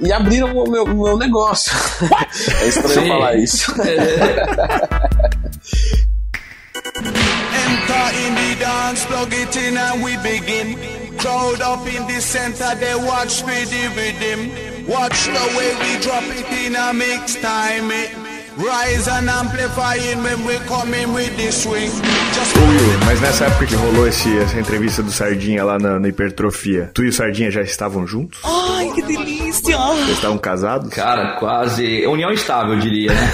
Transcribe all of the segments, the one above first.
e abriram o meu, meu negócio. é estranho Sim. falar isso. Enter in the dance, plug it in and we begin. Crowd up in the center, they watch for the rhythm. Watch the way we drop it in a mix time. It rise and amplifying when we come in with the swing. Just Will, mas nessa época que rolou esse, essa entrevista do Sardinha lá na, na hipertrofia, tu e o Sardinha já estavam juntos? Ai, que delícia! Já estavam casados? Cara, quase. União estável, eu diria, né?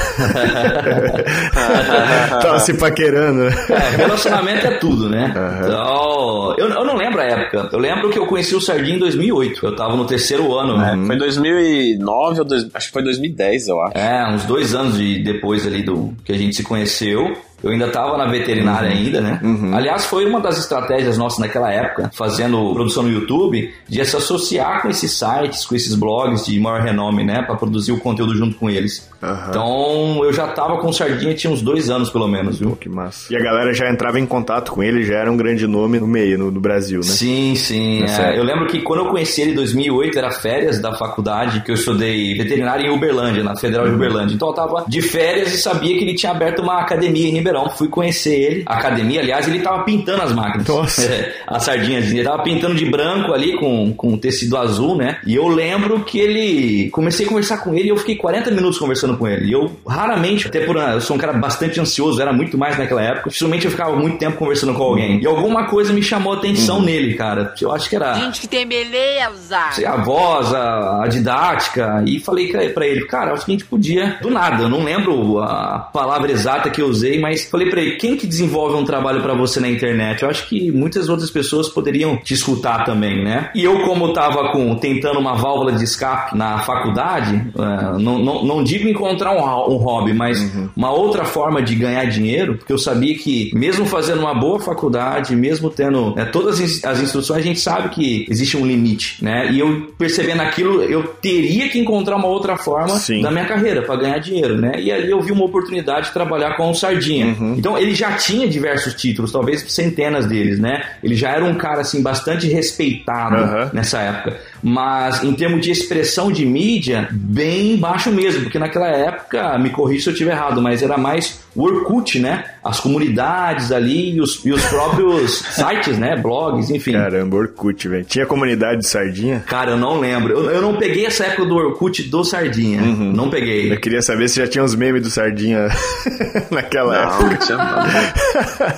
Tava se paquerando. né? É, relacionamento é tudo, né? Então, eu, eu não lembro a época. Eu lembro que eu conheci o Sardinha em 2008. Eu tava no terceiro ano, né? Foi 2009 ou dois, acho que foi 2010, eu acho. É, uns dois anos de, depois ali do que a gente se conheceu. Eu ainda tava na veterinária ainda, né? Aliás, foi uma das estratégias nossas naquela época, fazendo produção no YouTube, de se associar com esses sites, com esses blogs de maior renome, né? Pra produzir o conteúdo junto com eles. Aham. Então, eu já tava com o Sardinha, tinha uns dois anos pelo menos, viu? Que massa. E a galera já entrava em contato com ele, já era um grande nome no meio, no, no Brasil, né? Sim, sim. Tá é. Eu lembro que quando eu conheci ele em 2008, era férias da faculdade, que eu estudei veterinária em Uberlândia, na Federal Uhum. de Uberlândia. Então eu tava de férias e sabia que ele tinha aberto uma academia em Ribeirão. Fui conhecer ele. A academia, aliás, ele tava pintando as máquinas. Nossa. É, as sardinhas. Ele tava pintando de branco ali com, com tecido azul, né? E eu lembro que ele. Comecei a conversar com ele e eu fiquei 40 minutos conversando com ele. E eu raramente, até por. Eu sou um cara bastante ansioso, era muito mais naquela época. Dificilmente eu ficava muito tempo conversando com alguém. E alguma coisa me chamou a atenção Uhum. nele, cara. Eu acho que era Gente que tem beleza. sei, a voz, a, a didática, e falei pra ele, cara, acho que a gente podia, do nada, eu não lembro a palavra exata que eu usei, mas falei pra ele, quem que desenvolve um trabalho pra você na internet? Eu acho que muitas outras pessoas poderiam te escutar também, né? E eu, como tava com, tentando uma válvula de escape na faculdade, eh, não, não, não digo encontrar um, um hobby, mas uma outra forma de ganhar dinheiro, porque eu sabia que mesmo fazendo uma boa faculdade, mesmo tendo né, todas as as instruções, a gente sabe que existe um limite, né? E eu percebendo aquilo, eu teria que encontrar uma outra forma Sim. da minha carreira para ganhar dinheiro, né? E ali eu vi uma oportunidade de trabalhar com o Sardinha. Então ele já tinha diversos títulos, talvez centenas deles, né? Ele já era um cara assim bastante respeitado Aham. nessa época. Mas em termos de expressão de mídia, bem baixo mesmo, porque naquela época, me corrija se eu estiver errado, mas era mais o Orkut, né? As comunidades ali e os, e os próprios sites, né? Blogs, enfim. Caramba, Orkut, velho. Tinha comunidade de sardinha? Cara, eu não lembro. Eu, eu não peguei essa época do Orkut do Sardinha. Não peguei. Eu queria saber se já tinha uns memes do Sardinha naquela Não, época. não tinha nada.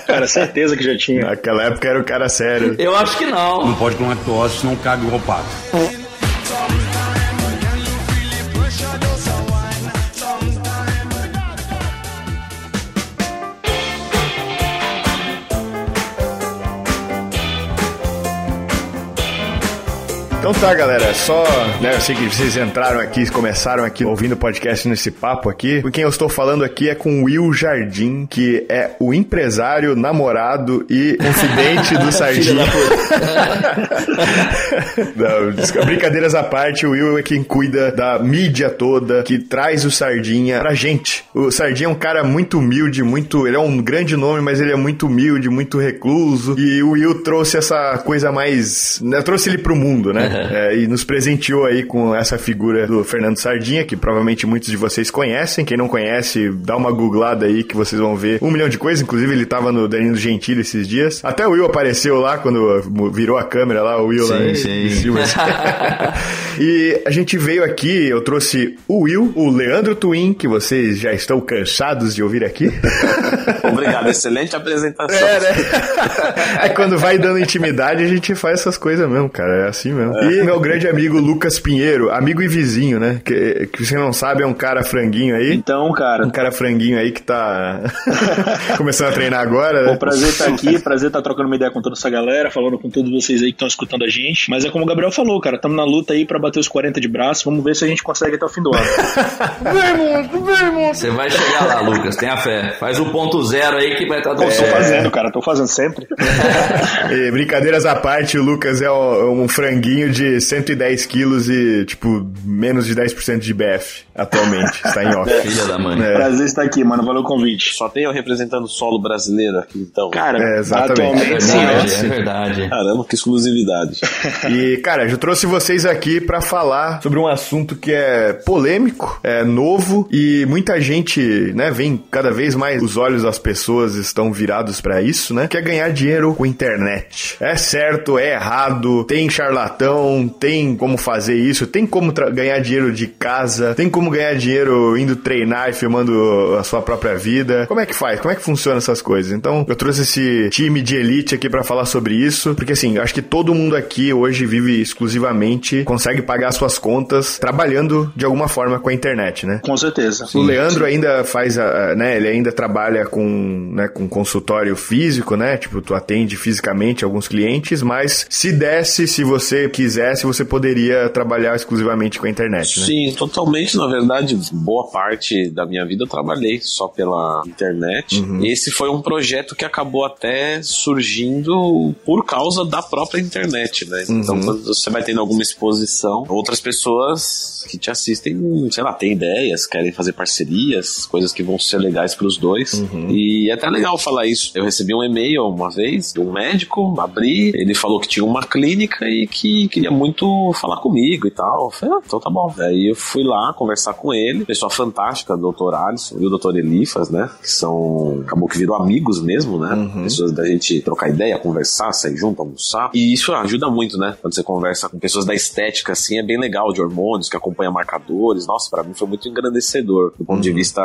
Cara, certeza que já tinha. Naquela época era o cara sério. Eu acho que não. Não pode com lactose, senão caga igual pato. Então tá, galera, só, né, eu sei que vocês entraram aqui, começaram aqui ouvindo o podcast nesse papo aqui. Com quem eu estou falando aqui é com Will Jardim, que é o empresário, namorado e confidente do Sardinha. Não, brincadeiras à parte, o Will é quem cuida da mídia toda, que traz o Sardinha pra gente. O Sardinha é um cara muito humilde, muito. Ele é um grande nome, mas ele é muito humilde, muito recluso. E o Will trouxe essa coisa mais. Né, trouxe ele pro mundo, né? É, e nos presenteou aí com essa figura do Fernando Sardinha, que provavelmente muitos de vocês conhecem. Quem não conhece, dá uma googlada aí que vocês vão ver um milhão de coisas. Inclusive, ele tava no Danilo Gentili esses dias. Até o Will apareceu lá quando virou a câmera lá, o Will lá Sim, em- sim. em cima. e a gente veio aqui, eu trouxe o Will, o Leandro Twin, que vocês já estão cansados de ouvir aqui. Obrigado, excelente apresentação. É, né? É quando vai dando intimidade, a gente faz essas coisas mesmo, cara. É assim mesmo. E meu grande amigo Lucas Pinheiro, amigo e vizinho, né? Que, que você não sabe, é um cara franguinho aí. Então, cara, Um cara franguinho aí que tá começando a treinar agora, né? o prazer estar aqui, prazer estar trocando uma ideia com toda essa galera, falando com todos vocês aí que estão escutando a gente. Mas é como o Gabriel falou, cara, estamos na luta aí pra bater os 40 de braço. Vamos ver se a gente consegue até o fim do ano. Você vai chegar lá, Lucas, tenha fé. Faz o ponto zero aí que vai estar tudo Eu tô certo. fazendo, cara, tô fazendo sempre. E, brincadeiras à parte, o Lucas é o- um franguinho de 110 quilos e, tipo, menos de 10% de BF atualmente. Está em off. Filha da mãe. É. Prazer estar aqui, mano. Valeu o convite. Só tem eu representando o solo brasileiro aqui, então. Cara, É, exatamente. É atualmente sim, verdade, ó. é verdade. Caramba, que exclusividade. E, cara, eu trouxe vocês aqui pra falar sobre um assunto que é polêmico, é novo e muita gente, né, vem cada vez mais os olhos das pessoas estão virados pra isso, né? Que é ganhar dinheiro com internet. É certo, é errado, tem charlatão, tem como fazer isso, tem como ganhar dinheiro de casa, tem como ganhar dinheiro indo treinar e filmando a sua própria vida. Como é que faz? Como é que funciona essas coisas? Então, eu trouxe esse time de elite aqui pra falar sobre isso, porque assim, acho que todo mundo aqui hoje vive exclusivamente, consegue pagar suas contas trabalhando de alguma forma com a internet, né? Com certeza. O Leandro ainda faz, a, né, ele ainda trabalha com, né, com consultório físico, né, tipo, tu atende fisicamente alguns clientes, mas se desse, se você quisesse, você poderia trabalhar exclusivamente com a internet, né? Sim, totalmente. Na verdade, boa parte da minha vida eu trabalhei só pela internet. Uhum. Esse foi um projeto que acabou até surgindo por causa da própria internet, né? Uhum. Então, quando você vai tendo alguma exposição, outras pessoas que te assistem, sei lá, têm ideias, querem fazer parcerias, coisas que vão ser legais pros dois. Uhum. E é até legal falar isso. Eu recebi um e-mail uma vez de um médico, abri, ele falou que tinha uma clínica e que queria muito falar comigo e tal. Eu falei, ah, então tá bom. Aí eu fui lá conversar com ele, pessoa fantástica, doutor Alisson e o doutor Elifas, né? Que são. Acabou que virou amigos mesmo, né? Pessoas da gente trocar ideia, conversar, sair junto, almoçar. E isso ajuda muito, né? Quando você conversa com pessoas da estética, assim, é bem legal, de hormônios, que acompanha marcadores. Nossa, pra mim foi muito engrandecedor do ponto de vista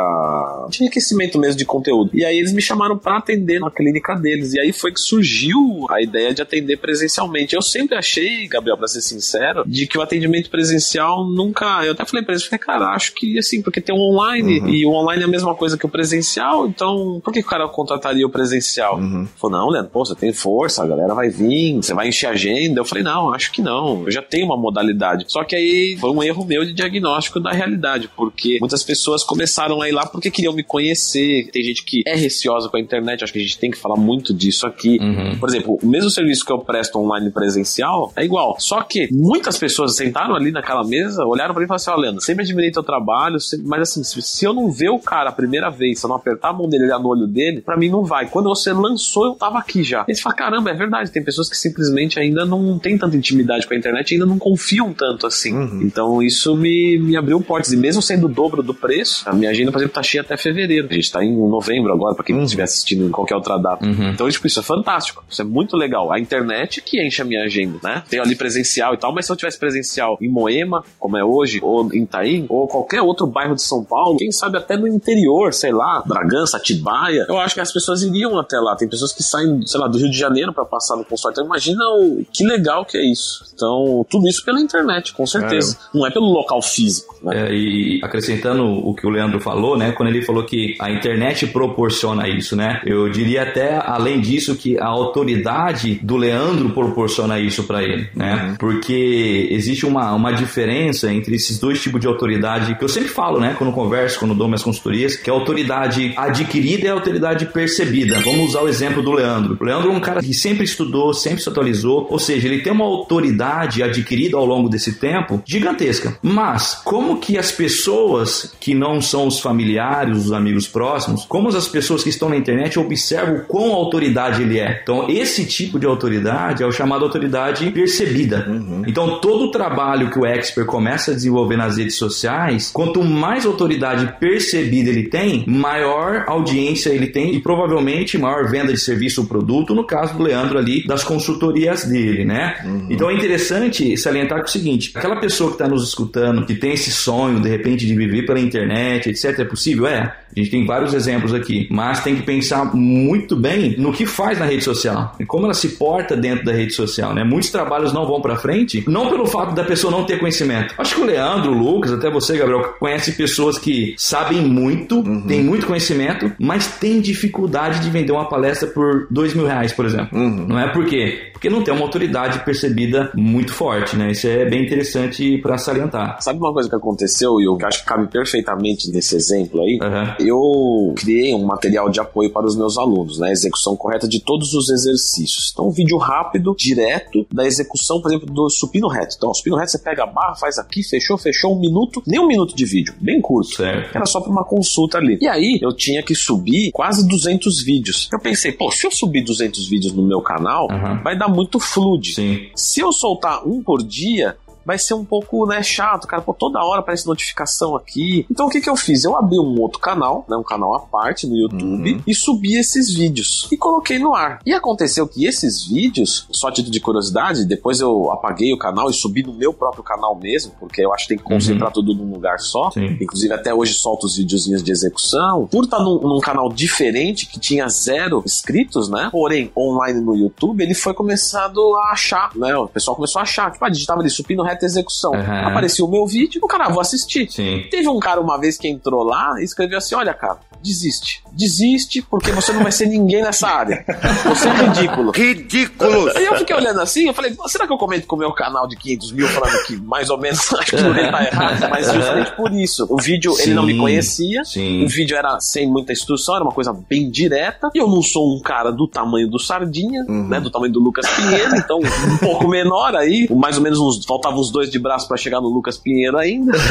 de enriquecimento mesmo de conteúdo. E aí eles me chamaram pra atender na clínica deles. E aí foi que surgiu a ideia de atender presencialmente. Eu sempre achei, Gabriel, pra ser sincero, de que o atendimento presencial nunca. Eu até falei pra eles, falei, cara, acho que assim, porque tem um online e o online é a mesma coisa que o presencial, então por que o cara contrataria o presencial? Falou, não, Leandro, pô, você tem força, a galera vai vir, você vai encher a agenda. Eu falei, não, acho que não. Eu já tenho uma modalidade. Só que aí foi um erro meu de diagnóstico da realidade, porque muitas pessoas começaram a ir lá porque queriam me conhecer. Tem gente que é receosa com a internet, acho que a gente tem que falar muito disso aqui. Por exemplo, o mesmo serviço que eu presto online presencial é igual. Só que muitas pessoas sentaram ali naquela mesa, olharam pra mim e falaram assim: Ó, Leandro, sempre admirei teu trabalho, mas assim, se, se eu não ver o cara a primeira vez, se eu não apertar a mão dele, olhar no olho dele, pra mim não vai. Quando você lançou, eu tava aqui já. E você fala: caramba, é verdade, tem pessoas que simplesmente ainda não têm tanta intimidade com a internet, ainda não confiam tanto assim. Então isso me, me abriu portas. E mesmo sendo o dobro do preço, a minha agenda, por exemplo, tá cheia até fevereiro. A gente tá em novembro agora, pra quem estiver assistindo em qualquer outra data. Então, tipo, isso é fantástico. Isso é muito legal. A internet que enche a minha agenda, né? Tenho ali presencial e tal, mas se eu tivesse presencial em Moema, como é hoje, ou em Itaim, ou qualquer outro bairro de São Paulo, quem sabe até no interior, sei lá, Bragança, Atibaia, eu acho que as pessoas iriam até lá. Tem pessoas que saem, sei lá, do Rio de Janeiro pra passar no consultório. Então, imagina o que legal que é isso. Então, tudo isso pela internet, com certeza. Não é pelo local físico, né? É, e acrescentando o que o Leandro falou, né? Quando ele falou que a internet proporciona isso, né? Eu diria até além disso que a autoridade do Leandro proporciona isso para ele, né? Porque existe uma, uma diferença entre esses dois tipos de autoridade que eu sempre falo, né? Quando converso, quando dou minhas consultorias, que é a autoridade adquirida e a autoridade percebida. Vamos usar o exemplo do Leandro. O Leandro é um cara que sempre estudou, sempre se atualizou, ou seja, ele tem uma autoridade adquirida ao longo desse tempo gigantesca. Mas como que as pessoas que não são os familiares, os amigos próximos, como as pessoas que estão na internet observam quão autoridade ele é? Então, esse tipo de autoridade é o chamado autoridade percebida. Então, todo o trabalho que o expert começa a desenvolver nas redes sociais, quanto mais autoridade percebida ele tem, maior audiência ele tem e provavelmente maior venda de serviço ou produto, no caso do Leandro ali, das consultorias dele, né? Então é interessante salientar que é o seguinte, aquela pessoa que está nos escutando, que tem esse sonho, de repente, de viver pela internet, etc, é possível? É. A gente tem vários exemplos aqui, mas tem que pensar muito bem no que faz na rede social e como ela se porta dentro da rede social, né? Muitos trabalhos não vão para frente, não pelo fato da pessoa não ter conhecimento. Acho que o Leandro, o Lucas, até você, Gabriel, conhece pessoas que sabem muito, têm muito conhecimento, mas têm dificuldade de vender uma palestra por dois mil reais, por exemplo. Não é por quê? Porque não tem uma autoridade percebida muito forte, né? Isso é bem interessante para salientar. Sabe uma coisa que aconteceu e eu acho que cabe perfeitamente nesse exemplo aí? Aham. Eu criei um material de apoio para os meus alunos, né? Execução correta de todos os exercícios. Então, um vídeo rápido, direto, da execução, por exemplo do supino reto. Então, o supino reto você pega a barra, faz aqui, fechou, fechou um minuto, nem um minuto de vídeo, bem curto. Certo. Era só pra uma consulta ali. E aí, eu tinha que subir quase 200 vídeos. Eu pensei, pô, se eu subir 200 vídeos no meu canal, Aham. vai dar muito flood. Sim. Se eu soltar um por dia, vai ser um pouco, né, chato, cara. Pô, toda hora aparece notificação aqui. Então o que que eu fiz? Eu abri um outro canal, né, um canal à parte no YouTube e subi esses vídeos e coloquei no ar. E aconteceu que esses vídeos, só a título de curiosidade, depois eu apaguei o canal e subi no meu próprio canal mesmo, porque eu acho que tem que concentrar tudo num lugar só. Sim. Inclusive até hoje solto os videozinhos de execução. Por estar num, num canal diferente que tinha zero inscritos, né? Porém, online no YouTube, ele foi começado a achar, né? O pessoal começou a achar. Tipo, ah, digitava ali supino reta execução. Aham. Aparecia o meu vídeo, o cara, ah, vou assistir. Sim. Teve um cara uma vez que entrou lá e escreveu assim: Olha, cara, desiste. Desiste, porque você não vai ser ninguém nessa área. Você é ridículo. Ridículos! Aí eu fiquei olhando assim, eu falei, será que eu comento com o meu canal de 500 mil falando que mais ou menos acho que ele tá errado? Mas justamente por isso. O vídeo, ele não me Sim, conhecia. sim. O vídeo era sem muita instrução, era uma coisa bem direta. E eu não sou um cara do tamanho do Sardinha, né? Do tamanho do Lucas Pinheiro, então um pouco menor aí. Mais ou menos uns, faltavam uns dois de braço pra chegar no Lucas Pinheiro ainda.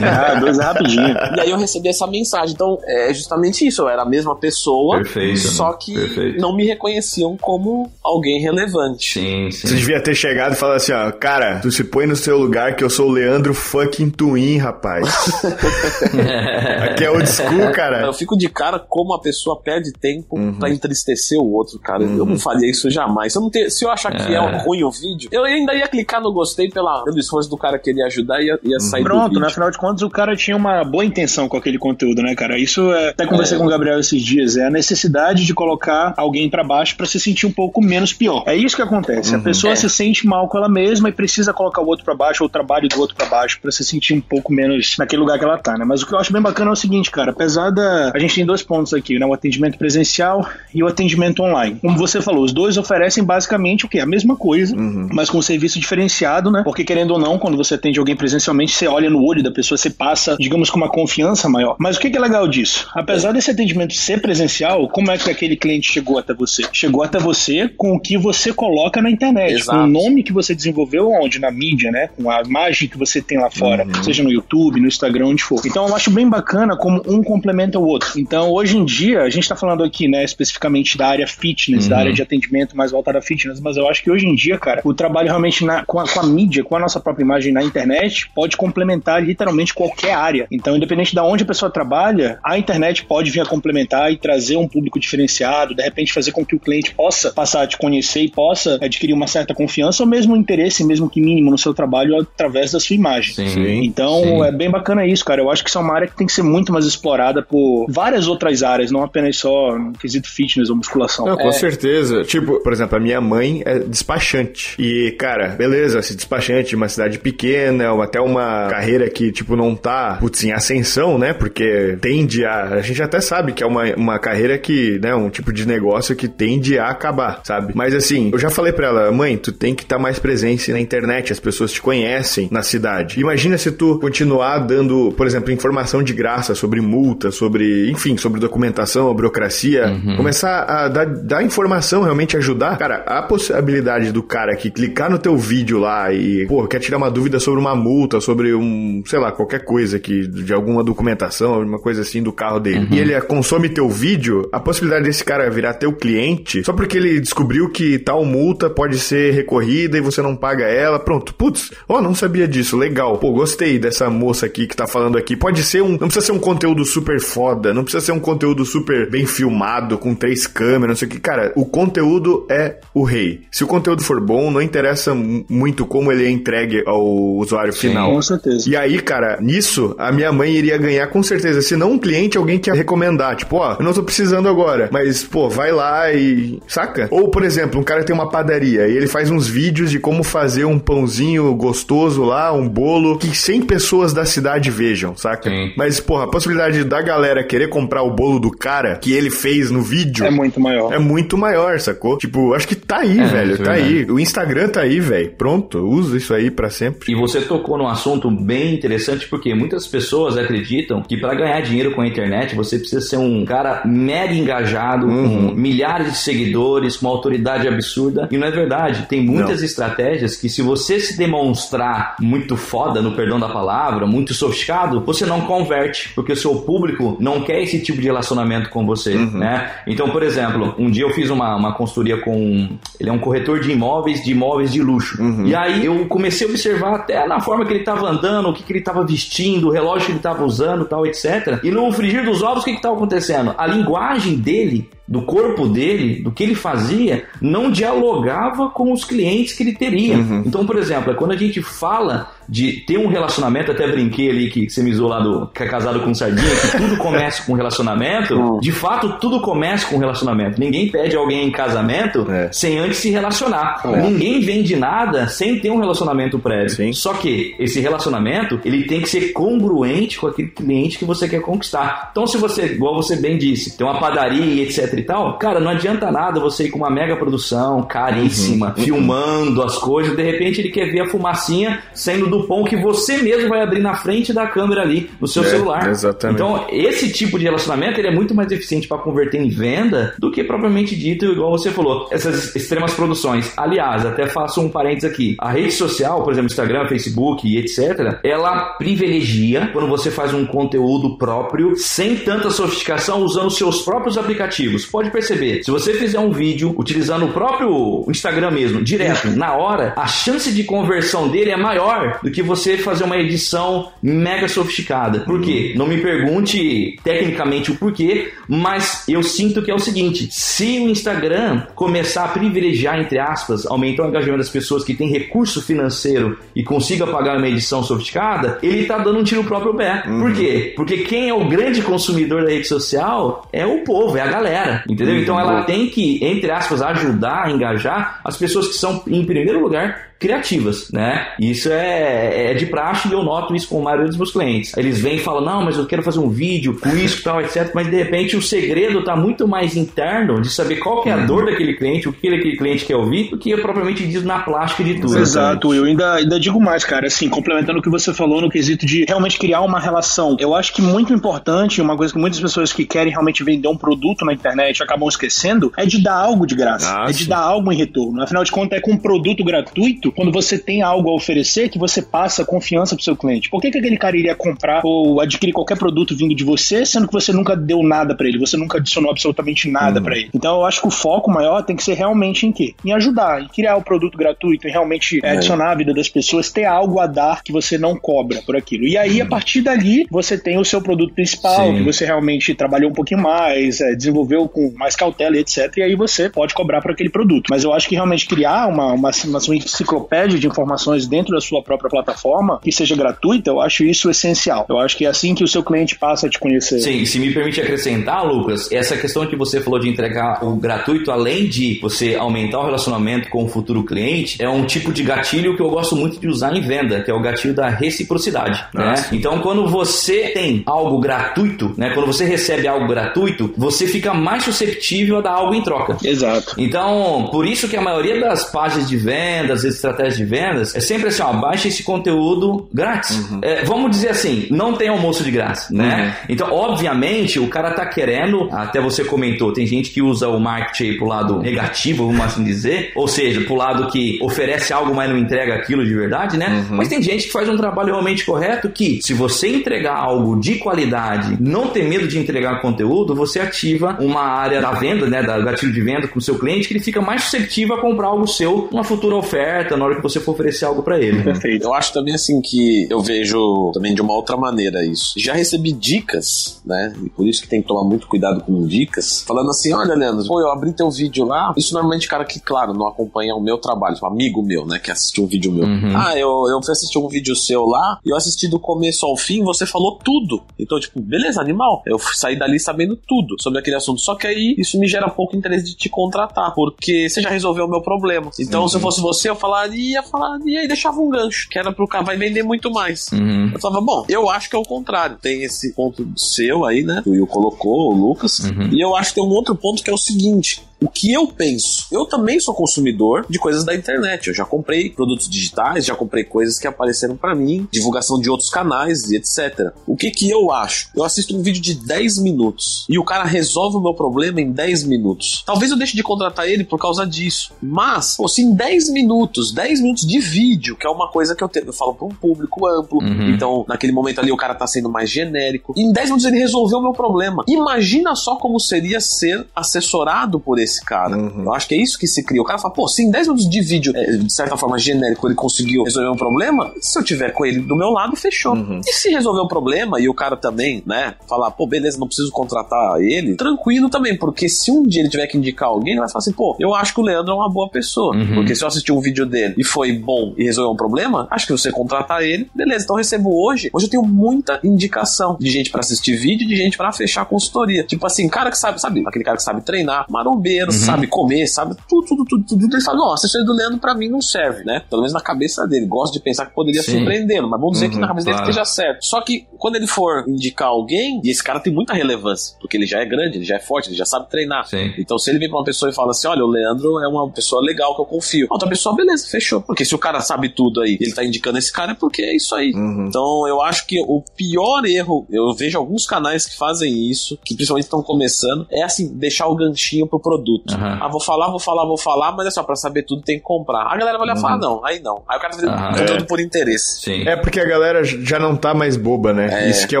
Ah, dois é rapidinho. E aí eu recebi essa mensagem. Então, é justamente isso. Eu era a mesma pessoa, Perfeito, só que perfeito. não me reconheciam como alguém relevante. Sim, Você sim. devia ter chegado e falado assim, ó, cara, tu se põe no seu lugar que eu sou o Leandro fucking Twin, rapaz. Aqui é old school, cara. Eu fico de cara como a pessoa perde tempo pra entristecer o outro, cara. Eu não faria isso jamais. Se eu, não ter- se eu achar que é. ruim o vídeo, eu ainda ia clicar no gostei pela, pelo esforço do cara querer ajudar e ia, ia sair do Pronto, vídeo. né? Afinal de contas, o cara tinha uma boa intenção com aquele conteúdo, né, cara? Isso é. Até conversei com o Gabriel esses dias. É a necessidade de colocar alguém pra baixo pra se sentir um pouco menos pior. É isso que acontece. A pessoa É. se sente mal com ela mesma e precisa colocar o outro pra baixo ou o trabalho do outro pra baixo pra se sentir um pouco menos naquele lugar que ela tá, né? Mas o que eu acho bem bacana é o seguinte, cara. Apesar da. A gente tem dois pontos aqui, né? O atendimento presencial e o atendimento online. Como você falou, os dois oferecem basicamente o quê? A mesma coisa, mas com um serviço diferenciado, né? Porque querendo ou não, quando você atende alguém presencialmente, você olha no olho da pessoa, você passa, digamos, com uma confiança maior. Mas o que é legal disso? Apesar desse atendimento ser presencial, como é que aquele cliente chegou até você? Chegou até você com o que você coloca na internet, Exato. com o nome que você desenvolveu onde? Na mídia, né? Com a imagem que você tem lá fora, seja no YouTube, no Instagram, onde for. Então eu acho bem bacana como um complementa o outro. Então hoje em dia, a gente tá falando aqui, né, especificamente da área fitness, da área de atendimento mais voltada a fitness, mas eu acho que hoje em dia, cara, o trabalho realmente na- com, a, com a mídia, com a nossa própria imagem na internet, pode complementar literalmente qualquer área. Então, independente de onde a pessoa trabalha, a internet pode vir a complementar e trazer um público diferenciado, de repente fazer com que o cliente possa passar a te conhecer e possa adquirir uma certa confiança ou mesmo um interesse, mesmo que mínimo, no seu trabalho através da sua imagem. Sim. Então Sim. é bem bacana isso, cara. Eu acho que isso é uma área que tem que ser muito mais explorada por várias outras áreas, não apenas só no quesito fitness ou musculação. Não, com É, certeza. Tipo, por exemplo, a minha mãe é despachante. E, cara, beleza, se despachante de uma cidade pequena, ou até uma carreira que, tipo, não tá, putz, em ascensão, né? Porque tende a. A gente até sabe que é uma, uma carreira que, né, um tipo de negócio que tende a acabar, sabe? Mas assim, eu já falei pra ela, mãe, tu tem que estar mais presente na internet, as pessoas te conhecem na cidade. Imagina se tu continuar dando, por exemplo, informação de graça sobre multa, sobre, enfim, sobre documentação, burocracia, começar a dar, dar informação, realmente ajudar. Cara, a possibilidade do cara que clicar no teu vídeo lá e, pô, quer tirar uma dúvida sobre uma multa, sobre um, sei lá, qualquer coisa que, de alguma documentação, alguma coisa assim do carro dele, e ele consome teu vídeo, a possibilidade desse cara virar teu cliente, só porque ele descobriu que tal multa pode ser recorrida e você não paga ela, pronto, putz, ó, não sabia disso, legal, pô, gostei dessa moça aqui que tá falando aqui, pode ser um, não precisa ser um conteúdo super foda, não precisa ser um conteúdo super bem filmado, com três câmeras, não sei o que, cara, o conteúdo é o rei. Se o conteúdo for bom, não interessa mu- muito como ele é entregue ao usuário final. Com certeza. E aí, cara, nisso, a minha mãe iria ganhar com certeza. Se não um cliente, alguém que ia recomendar. Tipo, ó, eu não tô precisando agora. Mas, pô, vai lá e. Saca? Ou, por exemplo, um cara tem uma padaria e ele faz uns vídeos de como fazer um pãozinho gostoso lá, um bolo, que 100 pessoas da cidade vejam, saca? Sim. Mas, porra, a possibilidade da galera querer comprar o bolo do cara que ele fez no vídeo É muito maior. é muito maior, sacou? Tipo, acho que tá aí, É, velho. é Tá verdade. aí. O Instagram tá aí, velho. Pronto, usa. Famoso isso aí pra sempre. E você tocou num assunto bem interessante porque muitas pessoas acreditam que para ganhar dinheiro com a internet você precisa ser um cara mega engajado, com milhares de seguidores, com uma autoridade absurda. E não é verdade. Tem muitas Não. estratégias que se você se demonstrar muito foda, no perdão da palavra, muito sofisticado, você não converte, porque o seu público não quer esse tipo de relacionamento com você, né? Então, por exemplo, um dia eu fiz uma, uma consultoria com... Ele é um corretor de imóveis, de imóveis de luxo. E aí eu comecei a observar até na forma que ele estava andando, o que, que ele estava vestindo, o relógio que ele estava usando, tal, etc. E no frigir dos ovos, o que estava acontecendo? A linguagem dele do corpo dele, do que ele fazia, não dialogava com os clientes que ele teria. Então, por exemplo, é quando a gente fala de ter um relacionamento, até brinquei ali que você me usou lá do que é casado com sardinha, que tudo começa com relacionamento, de fato tudo começa com relacionamento. Ninguém pede alguém em casamento É. sem antes se relacionar. Ninguém vende nada sem ter um relacionamento prévio. Sim. Só que esse relacionamento, ele tem que ser congruente com aquele cliente que você quer conquistar. Então, se você, igual você bem disse, tem uma padaria, etc e tal, cara, não adianta nada você ir com uma mega produção caríssima, filmando as coisas, de repente ele quer ver a fumacinha saindo do pão que você mesmo vai abrir na frente da câmera ali, no seu É, celular. exatamente. Então, esse tipo de relacionamento ele é muito mais eficiente para converter em venda do que propriamente dito, igual você falou, essas extremas produções. Aliás, até faço um parênteses aqui. A rede social, por exemplo, Instagram, Facebook e etc., ela privilegia quando você faz um conteúdo próprio, sem tanta sofisticação, usando seus próprios aplicativos. Pode perceber, se você fizer um vídeo utilizando o próprio Instagram mesmo, direto, na hora, a chance de conversão dele é maior do que você fazer uma edição mega sofisticada. Por quê? Não me pergunte tecnicamente o porquê, mas eu sinto que é o seguinte: se o Instagram começar a privilegiar, entre aspas, aumentar o engajamento das pessoas que têm recurso financeiro e consiga pagar uma edição sofisticada, ele tá dando um tiro no próprio pé. Por quê? Porque quem é o grande consumidor da rede social é o povo, é a galera. Entendeu? Então ela tem que, entre aspas, ajudar a engajar as pessoas que são, em primeiro lugar, criativas, né? Isso é, é de praxe e eu noto isso com a maioria dos meus clientes. Eles vêm e falam, não, mas eu quero fazer um vídeo com isso e tal, etc. Mas de repente o segredo tá muito mais interno de saber qual que é a dor daquele cliente, o que aquele cliente quer ouvir, do que propriamente diz na plástica de tudo. Exato, eu ainda, ainda digo mais, cara, assim, complementando o que você falou no quesito de realmente criar uma relação. Eu acho que muito importante, uma coisa que muitas pessoas que querem realmente vender um produto na internet acabam esquecendo, é de dar algo de graça. Ah, é de dar algo em retorno. Afinal de contas, é com um produto gratuito, quando você tem algo a oferecer, que você passa confiança pro seu cliente. Por que, que aquele cara iria comprar ou adquirir qualquer produto vindo de você, sendo que você nunca deu nada pra ele, você nunca adicionou absolutamente nada pra ele? Então eu acho que o foco maior tem que ser realmente em quê? Em ajudar, em criar o produto gratuito, em realmente é, adicionar a vida das pessoas, ter algo a dar que você não cobra por aquilo. E aí, a partir dali, você tem o seu produto principal, Sim. que você realmente trabalhou um pouquinho mais, é, desenvolveu com mais cautela, e etc. E aí você pode cobrar por aquele produto. Mas eu acho que realmente criar uma, uma, uma enciclopédia de informações dentro da sua própria plataforma, que seja gratuita, eu acho isso essencial. Eu acho que é assim que o seu cliente passa a te conhecer. Sim, se me permite acrescentar, Lucas, essa questão que você falou de entregar o gratuito, além de você aumentar o relacionamento com o futuro cliente, é um tipo de gatilho que eu gosto muito de usar em venda, que é o gatilho da reciprocidade. Né? Então, quando você tem algo gratuito, né, quando você recebe algo gratuito, você fica mais susceptível a dar algo em troca. Exato. Então, por isso que a maioria das páginas de vendas, das estratégias de vendas, é sempre assim, ó, baixa esse conteúdo grátis. É, vamos dizer assim, não tem almoço de graça, né? Então, obviamente, o cara tá querendo, até você comentou, tem gente que usa o marketing pro lado negativo, vamos assim dizer, ou seja, pro lado que oferece algo, mas não entrega aquilo de verdade, né? Mas tem gente que faz um trabalho realmente correto que, se você entregar algo de qualidade, não ter medo de entregar conteúdo, você ativa uma área da venda, né, da gatilho de venda com o seu cliente, que ele fica mais suscetível a comprar algo seu, uma futura oferta, na hora que você for oferecer algo para ele. Perfeito. Eu acho também assim que eu vejo também de uma outra maneira isso. Já recebi dicas, né? E por isso que tem que tomar muito cuidado com dicas. Falando assim: olha, Leandro, pô, eu abri teu vídeo lá. Isso normalmente, cara que, claro, não acompanha o meu trabalho, um amigo meu, né? Que assistiu um vídeo meu. Ah, eu, eu fui assistir um vídeo seu lá e eu assisti do começo ao fim, você falou tudo. Então, tipo, beleza, animal. Eu sair dali sabendo tudo sobre aquele assunto. Só que aí isso me gera pouco interesse de te contratar, porque você já resolveu o meu problema. Então, se eu fosse você, eu falaria, falaria e deixava um gancho, que era pro cara, vai vender muito mais. Uhum. Eu falava, bom, eu acho que é o contrário. Tem esse ponto seu aí, né? Que o Will colocou, o Lucas. E eu acho que tem um outro ponto que é o seguinte. O que eu penso. Eu também sou consumidor de coisas da internet. Eu já comprei produtos digitais, já comprei coisas que apareceram para mim, divulgação de outros canais e etc. O que que eu acho? Eu assisto um vídeo de 10 minutos e o cara resolve o meu problema em 10 minutos. Talvez eu deixe de contratar ele por causa disso. Mas, pô, se em 10 minutos, 10 minutos de vídeo, que é uma coisa que eu, tenho, eu falo para um público amplo, Uhum. então naquele momento ali o cara tá sendo mais genérico. Em 10 minutos ele resolveu o meu problema. Imagina só como seria ser assessorado por esse cara. Eu acho que é isso que se cria. O cara fala, pô, se em 10 minutos de vídeo, é, de certa forma genérico, ele conseguiu resolver um problema, se eu tiver com ele do meu lado, fechou. E se resolver o problema e o cara também, né, falar, pô, beleza, não preciso contratar ele, tranquilo também, porque se um dia ele tiver que indicar alguém, ele vai falar assim, pô, eu acho que o Leandro é uma boa pessoa. Porque se eu assistir um vídeo dele e foi bom e resolveu um problema, acho que você contratar ele, beleza. Então eu recebo hoje, hoje eu tenho muita indicação de gente pra assistir vídeo e de gente pra fechar consultoria. Tipo assim, cara que sabe, sabe, aquele cara que sabe treinar, marombeiro, sabe comer, sabe tudo, tudo, tudo, tudo. Ele fala, não, a assessoria do Leandro pra mim não serve, né? Pelo menos na cabeça dele. Gosto de pensar que poderia surpreendê-lo, mas vamos dizer que na cabeça dele claro. esteja certo. Só que quando ele for indicar alguém, e esse cara tem muita relevância, porque ele já é grande, ele já é forte, ele já sabe treinar. Sim. Então, se ele vem pra uma pessoa e fala assim: olha, o Leandro é uma pessoa legal que eu confio. Outra pessoa, beleza, fechou. Porque se o cara sabe tudo aí, ele tá indicando esse cara, é porque é isso aí. Então, eu acho que o pior erro, eu vejo alguns canais que fazem isso, que principalmente estão começando, é assim, deixar o ganchinho pro produto. Aham. Ah, vou falar, vou falar, vou falar, mas é só pra saber tudo tem que comprar. A galera vai olhar e falar: não, aí não. Aí o cara tá Aham. conteúdo por interesse. Sim. É porque a galera já não tá mais boba, né? É. Isso que é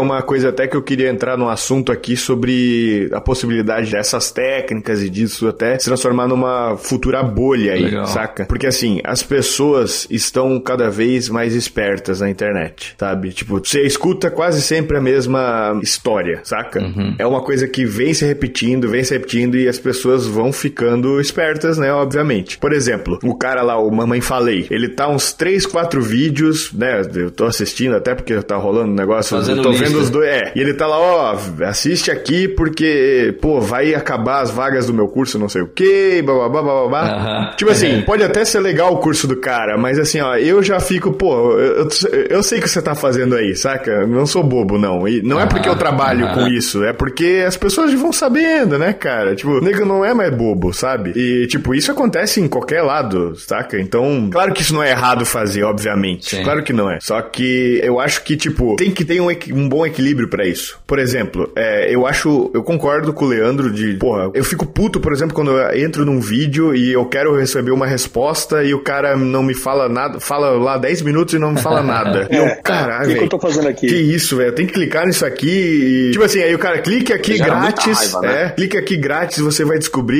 uma coisa até que eu queria entrar num assunto aqui sobre a possibilidade dessas técnicas e disso até se transformar numa futura bolha aí, Legal. saca? Porque assim, as pessoas estão cada vez mais espertas na internet, sabe? Tipo, você escuta quase sempre a mesma história, saca? É uma coisa que vem se repetindo, vem se repetindo e as pessoas vão ficando espertas, né? Obviamente. Por exemplo, o cara lá, o Mamãe Falei, ele tá uns 3, 4 vídeos, né? Eu tô assistindo até porque tá rolando um negócio, Fazendo eu tô lista. vendo os dois. É, e ele tá lá, ó, assiste aqui porque, pô, vai acabar as vagas do meu curso, não sei o quê, bababá, bababá. Aham. Tipo assim, pode até ser legal o curso do cara, mas assim, ó, eu já fico, pô, eu, eu, sei o que você tá fazendo aí, saca? Não sou bobo, não. E não é porque eu Aham, trabalho aham. com isso, é porque as pessoas vão sabendo, né, cara? Tipo, o nego não é mais bobo, sabe? E, tipo, isso acontece em qualquer lado, saca? Então, claro que isso não é errado fazer, obviamente. Sim. Claro que não é. Só que eu acho que, tipo, tem que ter um, um bom equilíbrio pra isso. Por exemplo, é, eu acho, eu concordo com o Leandro de, porra, eu fico puto, por exemplo, quando eu entro num vídeo e eu quero receber uma resposta e o cara não me fala nada, fala lá 10 minutos e não me fala nada. E eu, caralho, O que, eu tô fazendo aqui? Que isso, velho. Tem que clicar nisso aqui e... Tipo assim, aí o cara clique aqui muita grátis. raiva, né? É, clica aqui grátis, você vai descobrir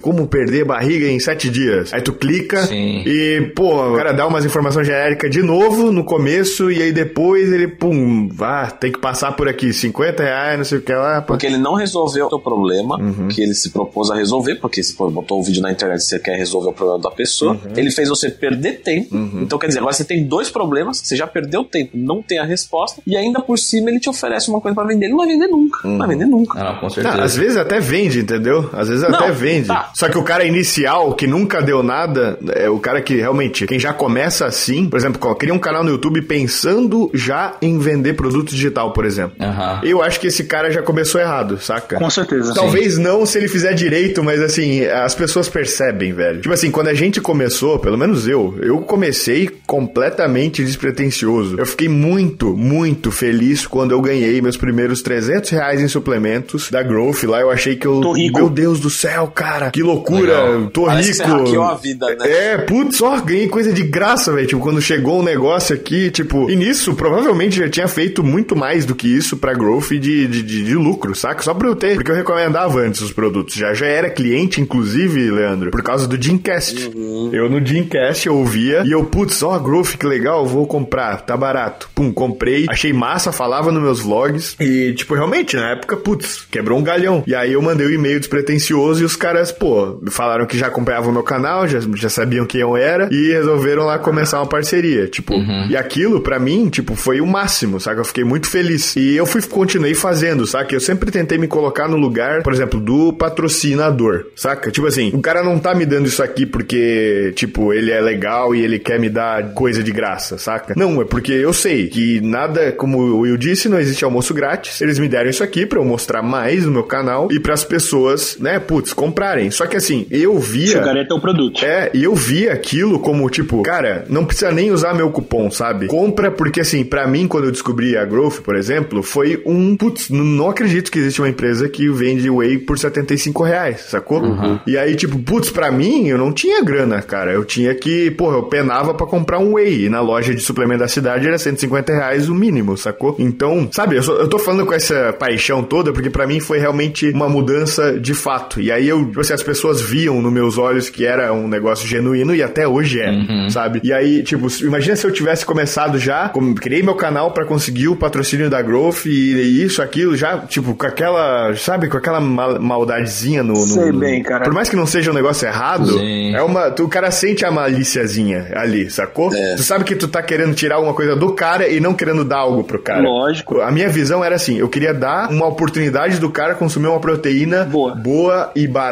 como perder barriga em 7 dias. Aí tu clica Sim. e, pô, o cara dá umas informações genéricas de novo no começo e aí depois ele, pum, vá, tem que passar por aqui, 50 reais, não sei o que lá. pô. Porque ele não resolveu o teu problema Uhum. que ele se propôs a resolver, porque se pô, botou um vídeo na internet e você quer resolver o problema da pessoa, Uhum. ele fez você perder tempo. Então, quer dizer, agora você tem dois problemas, você já perdeu tempo, não tem a resposta, e ainda por cima ele te oferece uma coisa pra vender. Ele não vai vender nunca. Não vai vender nunca. Ah, não, com Não, certeza. às vezes até vende, entendeu? Às vezes até Não, vende. tá. Só que o cara inicial, que nunca deu nada, é o cara que realmente, quem já começa assim, por exemplo, cria um canal no YouTube pensando já em vender produto digital, por exemplo. Eu acho que esse cara já começou errado, saca? Com certeza. Talvez não se ele fizer direito, mas assim, as pessoas percebem, velho. Tipo assim, quando a gente começou, pelo menos eu, eu comecei completamente despretensioso. Eu fiquei muito, muito feliz quando eu ganhei meus primeiros 300 reais em suplementos da Growth lá. Eu achei que eu. Tô rico. Meu Deus do céu, cara. Que loucura. Legal. Tô Parece que você rico. a vida, né? É, putz, ó, ganhei coisa de graça, velho. Tipo, quando chegou um negócio aqui, tipo. E nisso, provavelmente já tinha feito muito mais do que isso pra Growth de, de, de, de lucro, saca? Só pra eu ter. Porque eu recomendava antes os produtos. Já já era cliente, inclusive, Leandro, por causa do Dreamcast. Eu no Dreamcast eu ouvia e eu, putz, ó, Growth, que legal, vou comprar, tá barato. Pum, comprei, achei massa, falava nos meus vlogs. E, tipo, realmente, na época, putz, quebrou um galhão. E aí eu mandei o um e-mail despretensioso e os caras, pô, falaram que já acompanhavam o meu canal, já, já sabiam quem eu era e resolveram lá começar uma parceria. Tipo, e aquilo, pra mim, tipo, foi o máximo, saca? Eu fiquei muito feliz. E eu fui, continuei fazendo, saca? Eu sempre tentei me colocar no lugar, por exemplo, do patrocinador, saca? Tipo assim, o cara não tá me dando isso aqui porque, tipo, ele é legal e ele quer me dar coisa de graça, saca? Não, é porque eu sei que nada, como o Will disse, não existe almoço grátis. Eles me deram isso aqui pra eu mostrar mais no meu canal e pras pessoas, né, putz, comprarem. Só que assim, eu via. O cara é teu produto. É, e eu via aquilo como, tipo, cara, não precisa nem usar meu cupom, sabe? Compra, porque assim, pra mim, quando eu descobri a Growth, por exemplo, foi um, putz, não acredito que existe uma empresa que vende whey por 75 reais, sacou? E aí, tipo, putz, pra mim, eu não tinha grana, cara. Eu tinha que, porra, eu penava pra comprar um whey. E na loja de suplemento da cidade era 150 reais o mínimo, sacou? Então, sabe, eu, só- eu tô falando com essa paixão toda porque pra mim foi realmente uma mudança de fato. E aí eu, tipo assim, as pessoas viam nos meus olhos que era um negócio genuíno e até hoje é, sabe? E aí, tipo, imagina se eu tivesse começado já, como, criei meu canal pra conseguir o patrocínio da Growth e isso, aquilo, já, tipo, com aquela, sabe, com aquela mal- maldadezinha no, no- Sei bem, cara. Por mais que não seja um negócio errado, Sim. é uma, tu- o cara sente a malíciazinha ali, sacou? Tu sabe que tu tá querendo tirar alguma coisa do cara e não querendo dar algo pro cara. Lógico. A minha visão era assim, eu queria dar uma oportunidade do cara consumir uma proteína Boa. e barata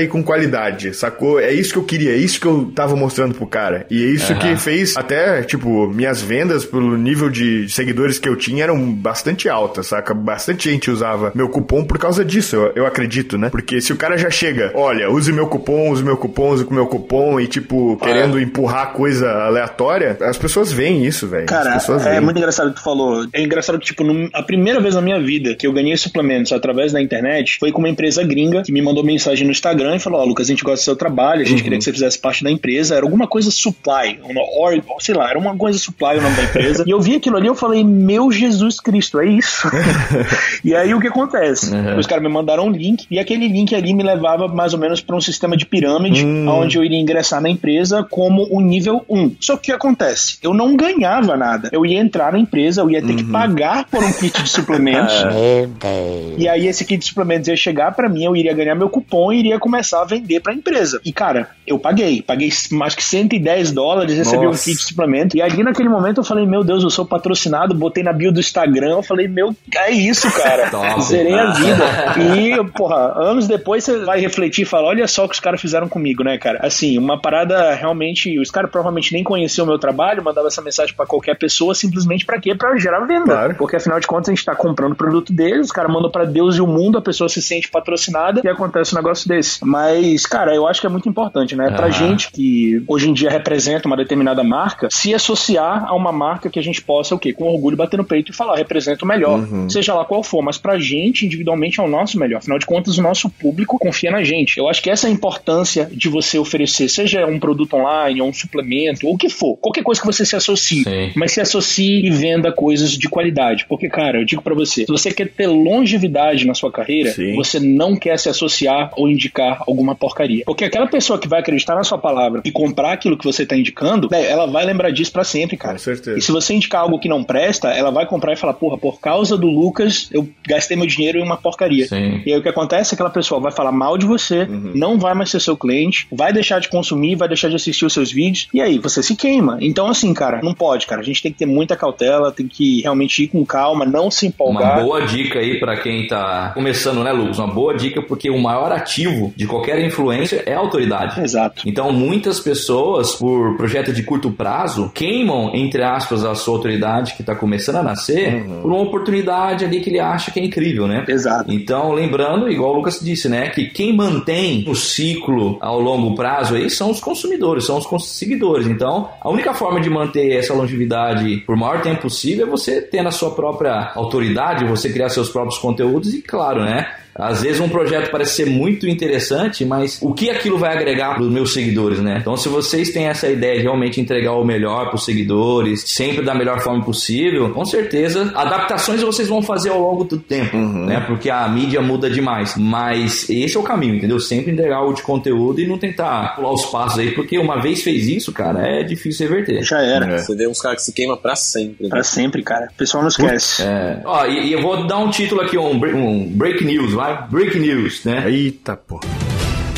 e com qualidade, sacou? É isso que eu queria, é isso que eu tava mostrando pro cara. E é isso que fez até, tipo, minhas vendas pelo nível de seguidores que eu tinha eram bastante altas, saca? Bastante gente usava meu cupom por causa disso, eu, eu acredito, né? Porque se o cara já chega, olha, use meu cupom, use meu cupom, use meu cupom e, tipo, querendo empurrar coisa aleatória, as pessoas veem isso, velho. Cara, as pessoas é veem. muito engraçado o que tu falou. É engraçado que, tipo, a primeira vez na minha vida que eu ganhei suplementos através da internet foi com uma empresa gringa que me mandou mensagem no Instagram e falou: Ó, Lucas, a gente gosta do seu trabalho, a gente queria que você fizesse parte da empresa. Era alguma coisa supply, or, or- sei lá, era uma coisa supply o nome da empresa. e eu vi aquilo ali e eu falei: Meu Jesus Cristo, é isso. e aí o que acontece? Os caras me mandaram um link e aquele link ali me levava mais ou menos para um sistema de pirâmide, onde eu iria ingressar na empresa como o nível 1. Só que o que acontece? Eu não ganhava nada. Eu ia entrar na empresa, eu ia ter que pagar por um kit de suplementos. E aí esse kit de suplementos ia chegar pra mim, eu iria ganhar meu cupom iria começar a vender pra empresa. E cara, eu paguei, paguei mais que 110 dólares, recebi um Nossa. kit de suplemento. E ali naquele momento eu falei, meu Deus, eu sou patrocinado, botei na bio do Instagram, eu falei, meu, é isso, cara. Top. Zerei a vida. E, porra, anos depois você vai refletir e fala, olha só o que os caras fizeram comigo, né, cara? Assim, uma parada realmente, os caras provavelmente nem conheciam o meu trabalho, mandava essa mensagem pra qualquer pessoa, simplesmente pra quê? Pra gerar venda. Claro. Porque afinal de contas a gente tá comprando o produto deles, os caras mandam pra Deus e o mundo, a pessoa se sente patrocinada e acontece um negócio desse. Mas, cara, eu acho que é muito importante, né? Pra Aham. gente que hoje em dia representa uma determinada marca, se associar a uma marca que a gente possa, o quê? Com orgulho bater no peito e falar, representa o melhor. Seja lá qual for, mas pra gente, individualmente, é o nosso melhor. Afinal de contas, o nosso público confia na gente. Eu acho que essa é a importância de você oferecer, seja um produto online, ou um suplemento, ou o que for, qualquer coisa que você se associe Sim. mas se associe e venda coisas de qualidade. Porque, cara, eu digo pra você, se você quer ter longevidade na sua carreira, Sim. você não quer se associar ou indicar alguma porcaria. Porque aquela pessoa que vai acreditar na sua palavra e comprar aquilo que você tá indicando, né, ela vai lembrar disso pra sempre, cara. Com certeza. E se você indicar algo que não presta, ela vai comprar e falar, porra, por causa do Lucas, eu gastei meu dinheiro em uma porcaria. Sim. E aí o que acontece é que aquela pessoa vai falar mal de você, Uhum. não vai mais ser seu cliente, vai deixar de consumir, vai deixar de assistir os seus vídeos, e aí você se queima. Então, assim, cara, não pode, cara. A gente tem que ter muita cautela, tem que realmente ir com calma, não se Uma empolgar. boa dica aí pra quem tá começando, né, Lucas? Uma boa dica porque o maior ativo de qualquer influência é a autoridade. Exato. Então, muitas pessoas, por projeto de curto prazo, queimam, entre aspas, a sua autoridade que está começando a nascer por uma oportunidade ali que ele acha que é incrível, né? Exato. Então, lembrando, igual o Lucas disse, né, que quem mantém o ciclo ao longo prazo aí são os consumidores, são os seguidores. Então, a única forma de manter essa longevidade por maior tempo possível é você ter na sua própria autoridade, você criar seus próprios conteúdos e, claro, né, às vezes um projeto parece ser muito interessante, mas o que aquilo vai agregar para os meus seguidores, né? Então, se vocês têm essa ideia de realmente entregar o melhor para os seguidores, sempre da melhor forma possível, com certeza, adaptações vocês vão fazer ao longo do tempo, né? Porque a mídia muda demais. Mas esse é o caminho, entendeu? Sempre entregar algo de conteúdo e não tentar pular os passos aí, porque uma vez fez isso, cara, é difícil reverter. Já era. É. Você vê uns caras que se queimam pra sempre. né? Pra sempre, cara. O pessoal não esquece. É. Ó, e, e eu vou dar um título aqui, um, um break news, vai? Break news, né? Eita, pô.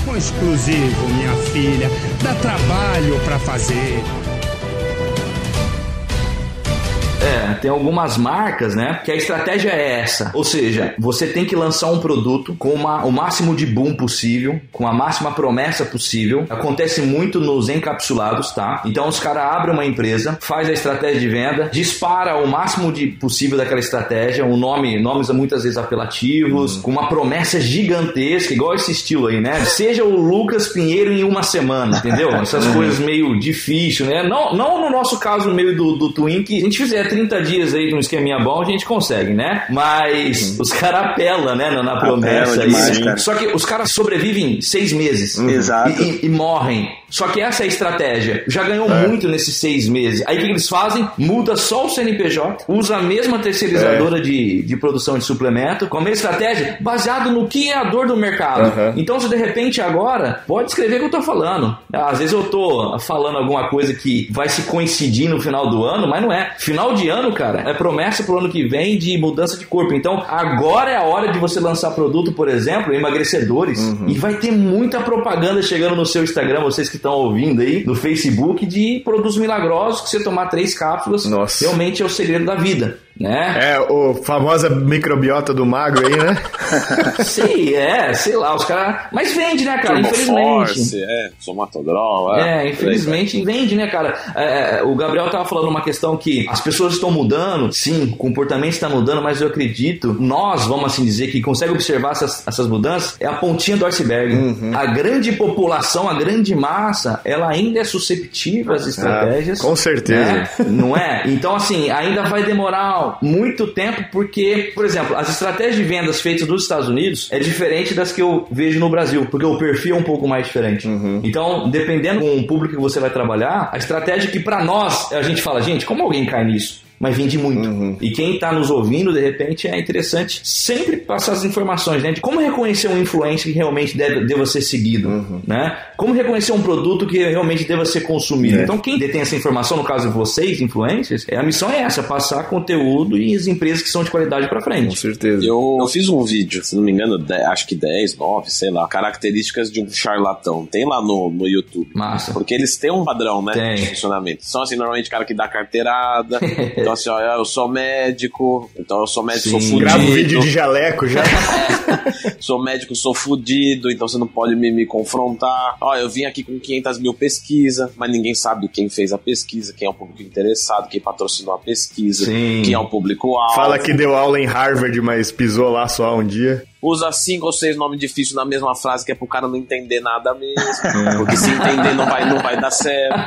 Um exclusivo, minha filha. Dá trabalho pra fazer. É, tem algumas marcas, né? Que a estratégia é essa. Ou seja, você tem que lançar um produto com uma, o máximo de boom possível, com a máxima promessa possível. Acontece muito nos encapsulados, tá? Então os caras abrem uma empresa, faz a estratégia de venda, dispara o máximo de possível daquela estratégia, um nome, nomes muitas vezes apelativos, com uma promessa gigantesca, igual esse estilo aí, né? Seja o Lucas Pinheiro em uma semana, entendeu? Essas coisas meio difícil, né? Não, não no nosso caso meio do, do Twin, que a gente fizer 30 dias aí de um esqueminha bom, a gente consegue, né? Mas os caras apelam, né, na, na promessa. demais, cara. Só que os caras sobrevivem seis meses. Exato. E, e- e morrem. Só que essa é a estratégia. Já ganhou muito nesses seis meses. Aí o que que eles fazem? Muda só o CNPJ, usa a mesma terceirizadora de, de produção de suplemento, com a mesma estratégia, baseado no que é a dor do mercado. Aham. Então, se de repente agora, pode escrever o que eu tô falando. Às vezes eu tô falando alguma coisa que vai se coincidir no final do ano, mas não é. Final de ano, cara, é promessa pro ano que vem de mudança de corpo. Então, agora é a hora de você lançar produto, por exemplo, emagrecedores. E vai ter muita propaganda chegando no seu Instagram, vocês que estão ouvindo aí, no Facebook, de produtos milagrosos que você tomar três cápsulas, Nossa. realmente é o segredo da vida. Né? É, o famosa microbiota do magro aí, né? sei, é, sei lá, os caras. Mas vende, né, cara? Infelizmente. Force, é, somatodrol, É, infelizmente vende, né, cara? É, o Gabriel tava falando uma questão que as pessoas estão mudando, sim, o comportamento está mudando, mas eu acredito, nós, vamos assim dizer, que consegue observar essas, essas mudanças, é a pontinha do iceberg. A grande população, a grande massa, ela ainda é susceptível às estratégias. Ah, com certeza. né? Não é? Então, assim, ainda vai demorar muito tempo, porque, por exemplo, as estratégias de vendas feitas nos Estados Unidos é diferente das que eu vejo no Brasil, porque o perfil é um pouco mais diferente. Então, dependendo com o público que você vai trabalhar, a estratégia que pra nós, a gente fala, gente, como alguém cai nisso? Mas vende muito. E quem tá nos ouvindo, de repente, é interessante sempre passar as informações, né? De como reconhecer um influencer que realmente deve, deva ser seguido, né? Como reconhecer um produto que realmente deva ser consumido. É. Então, quem detém essa informação, no caso de vocês, influencers, é, a missão é essa, passar conteúdo e as empresas que são de qualidade pra Com frente. certeza. Eu, eu fiz um vídeo, se não me engano, de- acho que 10, 9, sei lá, características de um charlatão. Tem lá no, no YouTube. Massa. Porque eles têm um padrão, né? Tem. De funcionamento. São assim, normalmente cara que dá carteirada. então, assim, ó, eu sou médico, então eu sou médico, Sim. sou fudido. Grava um vídeo de jaleco já. Sou médico, sou fudido, então você não pode me, me confrontar. Ó, eu vim aqui com 500 mil pesquisa, mas ninguém sabe quem fez a pesquisa, quem é o público interessado, quem patrocinou a pesquisa, Sim. quem é o público-alvo. Fala que deu aula em Harvard, mas pisou lá só um dia. Usa cinco ou seis nomes difíceis na mesma frase, que é pro cara não entender nada mesmo. Porque se entender não vai, não vai dar certo.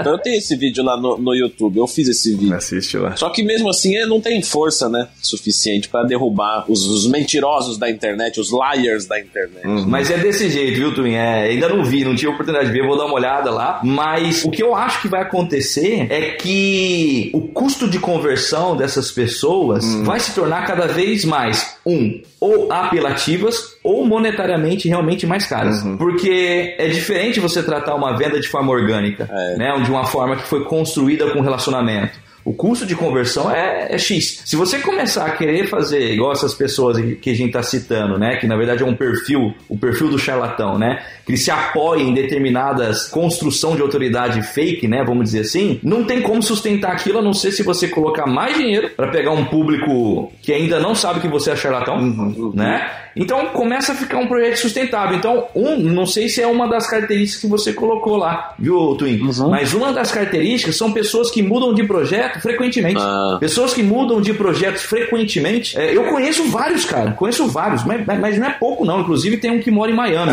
Então eu tenho esse vídeo lá no, no YouTube, eu fiz esse vídeo. Assiste lá. Só que mesmo assim ele não tem força, né? Suficiente pra derrubar os, os mentirosos da internet, os liars da internet. Mas é desse jeito, viu, Twin? É, ainda não vi, não tive oportunidade de ver, vou dar uma olhada lá. Mas o que eu acho que vai acontecer é que o custo de conversão dessas pessoas vai se tornar cada vez mais, um, ou apelativas ou monetariamente realmente mais caras. Porque é diferente você tratar uma venda de forma orgânica, É. né? De uma forma que foi construída com relacionamento. O custo de conversão é, é X. Se você começar a querer fazer igual essas pessoas que a gente está citando, né? Que na verdade é um perfil, o perfil do charlatão, né? Que ele se apoia em determinadas construção de autoridade fake, né? Vamos dizer assim, não tem como sustentar aquilo a não ser se você colocar mais dinheiro para pegar um público que ainda não sabe que você é charlatão, né? Então começa a ficar um projeto sustentável. Então, um, não sei se é uma das características que você colocou lá, viu, Twin? Mas uma das características são pessoas que mudam de projeto frequentemente. Ah. Pessoas que mudam de projetos frequentemente. É, eu conheço vários, cara. Conheço vários, mas, mas- não é pouco, não. Inclusive tem um que mora em Miami.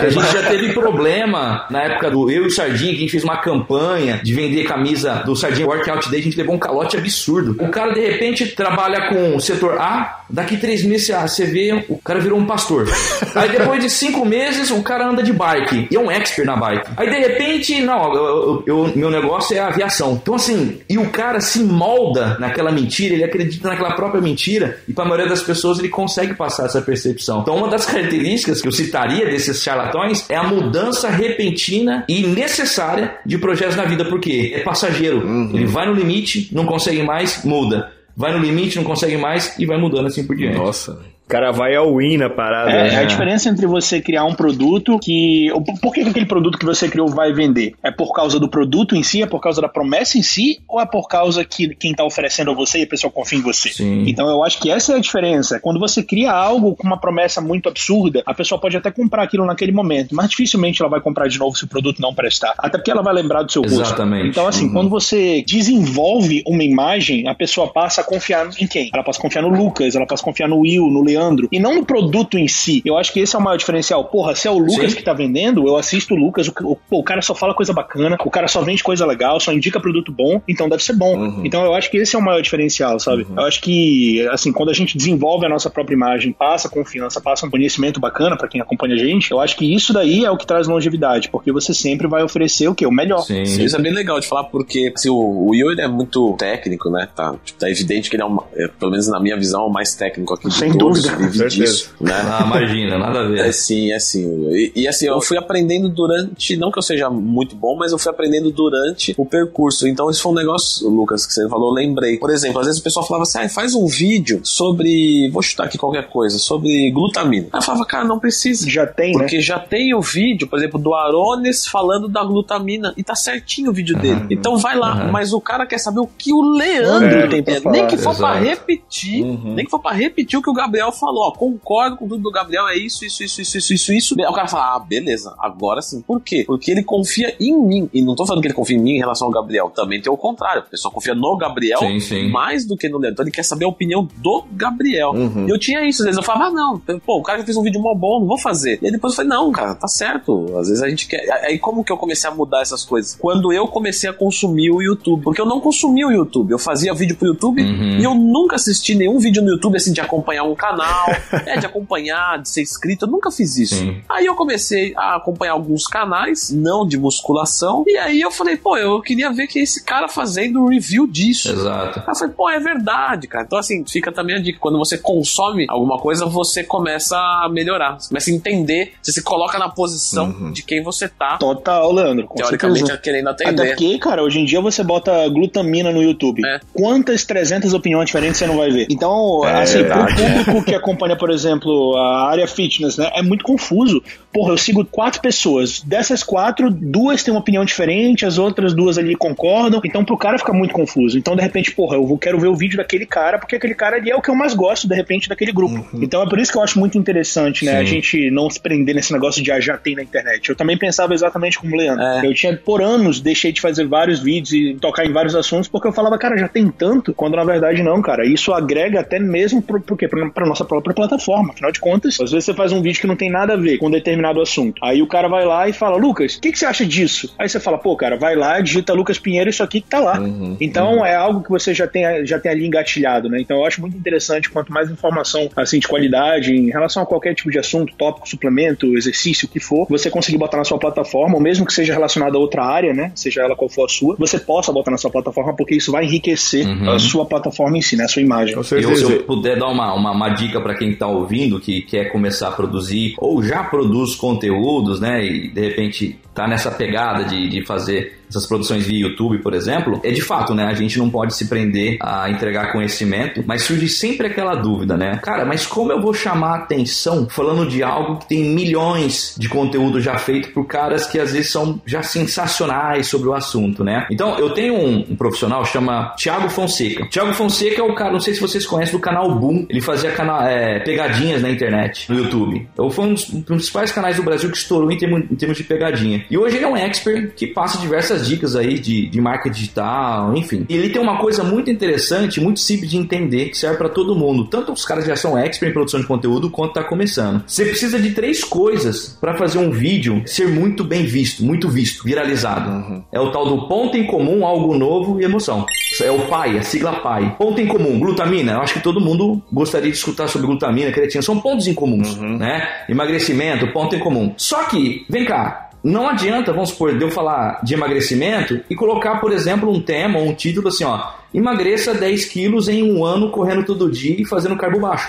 que a gente já teve problema na época do eu e o Sardinha, que a gente fez uma campanha de vender camisa do Sardinha Workout Day, a gente levou um calote absurdo. O cara, de repente, trabalha com o setor A, daqui três meses ah, você vê, o cara virou um pastor. Aí depois de cinco meses, o cara anda de bike. E é um expert na bike. Aí de repente, não, eu, eu- eu- meu negócio é a aviação. Então assim, e o cara se molda naquela mentira, ele acredita naquela própria mentira, e para a maioria das pessoas ele consegue passar essa percepção. Então uma das características que eu citaria desses charlatões é a mudança repentina e necessária de projetos na vida, porque é passageiro. Ele vai no limite, não consegue mais, muda. Vai no limite, não consegue mais e vai mudando assim por diante. Nossa. Cara vai ao win na parada. É, né? a diferença entre você criar um produto que. Por que que aquele produto que você criou vai vender? É por causa do produto em si? É por causa da promessa em si? Ou é por causa que quem tá oferecendo a você e a pessoa confia em você? Sim. Então eu acho que essa é a diferença. Quando você cria algo com uma promessa muito absurda, a pessoa pode até comprar aquilo naquele momento, mas dificilmente ela vai comprar de novo se o produto não prestar. Até porque ela vai lembrar do seu rosto. Exatamente. Então, assim, Uhum. quando você desenvolve uma imagem, a pessoa passa a confiar em quem? Ela passa a confiar no Lucas, ela passa a confiar no Will, no Leandro, e não no produto em si. Eu acho que esse é o maior diferencial. Porra, se é o Lucas Sim. que tá vendendo, eu assisto o Lucas, o, o, o cara só fala coisa bacana, o cara só vende coisa legal, só indica produto bom, então deve ser bom. Uhum. Então eu acho que esse é o maior diferencial, sabe? Eu acho que, assim, quando a gente desenvolve a nossa própria imagem, passa confiança, passa um conhecimento bacana pra quem acompanha a gente, eu acho que isso daí é o que traz longevidade, porque você sempre vai oferecer o quê? O melhor. Sim. Isso é bem legal de falar, porque assim, o, o Will é muito técnico, né? Tá, tipo, tá evidente que ele é, uma, é, pelo menos na minha visão, o mais técnico aqui de Sem todos. Dúvida. vive Com certeza. disso, né? Ah, imagina, nada a ver. É sim, é sim. E, e, assim, eu fui aprendendo durante, não que eu seja muito bom, mas eu fui aprendendo durante o percurso. Então, isso foi um negócio, Lucas, que você falou, eu lembrei. Por exemplo, às vezes o pessoal falava assim, ah, faz um vídeo sobre, vou chutar aqui qualquer coisa, sobre glutamina. Aí eu falava, cara, não precisa. Já tem, né? Porque já tem o vídeo, por exemplo, do Arones falando da glutamina e tá certinho o vídeo dele. Então vai lá, Aham. mas o cara quer saber o que o Leandro É, tem Nem falar. que for pra Exato. repetir, Uhum. nem que for pra repetir o que o Gabriel falou. Ó, concordo com tudo do Gabriel, é isso, isso, isso, isso, isso, isso, isso. Aí o cara fala, ah, beleza, agora sim. Por quê? Porque ele confia em mim. E não tô falando que ele confia em mim em relação ao Gabriel. Também tem o contrário. A pessoa confia no Gabriel Sim, sim. mais do que no Leandro. Então ele quer saber a opinião do Gabriel. Uhum. E eu tinha isso, às vezes eu falava, ah, não, pô, o cara que fez um vídeo mó bom, não vou fazer. E aí depois eu falei, não, cara, tá certo. Às vezes a gente quer. Aí como que eu comecei a mudar essas coisas? Quando eu comecei a consumir o YouTube. Porque eu não consumia o YouTube. Eu fazia vídeo pro YouTube Uhum. e eu nunca assisti nenhum vídeo no YouTube assim de acompanhar um canal, é, de acompanhar, de ser inscrito. Eu nunca fiz isso. Sim. Aí eu comecei a acompanhar alguns canais, não de musculação. E aí eu falei, pô, eu queria ver que esse cara fazendo review disso. Exato. Aí eu falei, pô, é verdade, cara. Então, assim, fica também a dica. Quando você consome alguma coisa, você começa a melhorar. Você começa a entender. Você se coloca na posição de quem você tá, Total, Leandro. com teoricamente, certeza. querendo Até atender. porque, cara, hoje em dia você bota glutamina no YouTube. É. Quantas 300 opiniões diferentes você não vai ver? Então, É assim, verdade. o público que acompanha, por exemplo, a área fitness, né, é muito confuso. Porra, eu sigo quatro pessoas. Dessas quatro, duas têm uma opinião diferente, as outras duas ali concordam. Então, pro cara fica muito confuso. Então, de repente, porra, eu vou- quero ver o vídeo daquele cara, porque aquele cara ali é o que eu mais gosto, de repente, daquele grupo. Então, é por isso que eu acho muito interessante, né, a Sim. gente não se prender nesse negócio de ah, já tem na internet. Eu também pensava exatamente como o Leandro. É. Eu tinha, por anos, deixei de fazer vários vídeos e tocar em vários assuntos, porque eu falava, cara, já tem tanto, quando na verdade não, cara. Isso agrega até mesmo pro, pro quê? Pra, pra nossa própria plataforma. Afinal de contas, às vezes você faz um vídeo que não tem nada a ver com um determinado assunto. Aí o cara vai lá e fala, Lucas, o que, que você acha disso? Aí você fala, pô, cara, vai lá, digita Lucas Pinheiro, isso aqui que tá lá. então é algo que você já tem, já tem ali engatilhado, né? Então eu acho muito interessante, quanto mais informação assim de qualidade em relação a qualquer tipo de assunto, tópico, suplemento, exercício, o que for, você conseguir botar na sua plataforma, ou mesmo que seja relacionado a outra área, né? Seja ela qual for a sua, você possa botar na sua plataforma, porque isso vai enriquecer Uhum. a sua plataforma em si, né? A sua imagem. Eu, se eu puder dar uma, uma, uma dica para quem tá ouvindo, que quer começar a produzir ou já produz conteúdos, né? E de repente tá nessa pegada de, de fazer essas produções via YouTube, por exemplo, é de fato, né? A gente não pode se prender a entregar conhecimento, mas surge sempre aquela dúvida, né? Cara, mas como eu vou chamar atenção falando de algo que tem milhões de conteúdo já feito por caras que às vezes são já sensacionais sobre o assunto, né? Então, eu tenho um, um profissional chama Thiago Fonseca. Thiago Fonseca é o cara, não sei se vocês conhecem, do canal Boom. Ele fazia cana é, pegadinhas na internet, no YouTube. Foi um dos um dos principais canais do Brasil que estourou em em termos de pegadinha. E hoje ele é um expert que passa diversas dicas aí de, de marca digital, enfim. E ele tem uma coisa muito interessante, muito simples de entender, que serve para todo mundo. Tanto os caras que já são expert em produção de conteúdo, quanto tá começando. Você precisa de três coisas para fazer um vídeo ser muito bem visto, muito visto, viralizado. É o tal do ponto em comum, algo novo e emoção. É o PAI, a sigla PAI. Ponto em comum, glutamina. Eu acho que todo mundo gostaria de escutar sobre glutamina, creatina. São pontos em comuns, né? Emagrecimento, ponto em comum. Só que, vem cá, não adianta, vamos supor, de eu falar de emagrecimento e colocar, por exemplo, um tema ou um título assim, ó. Emagreça 10 quilos em um ano correndo todo dia e fazendo carbo baixo.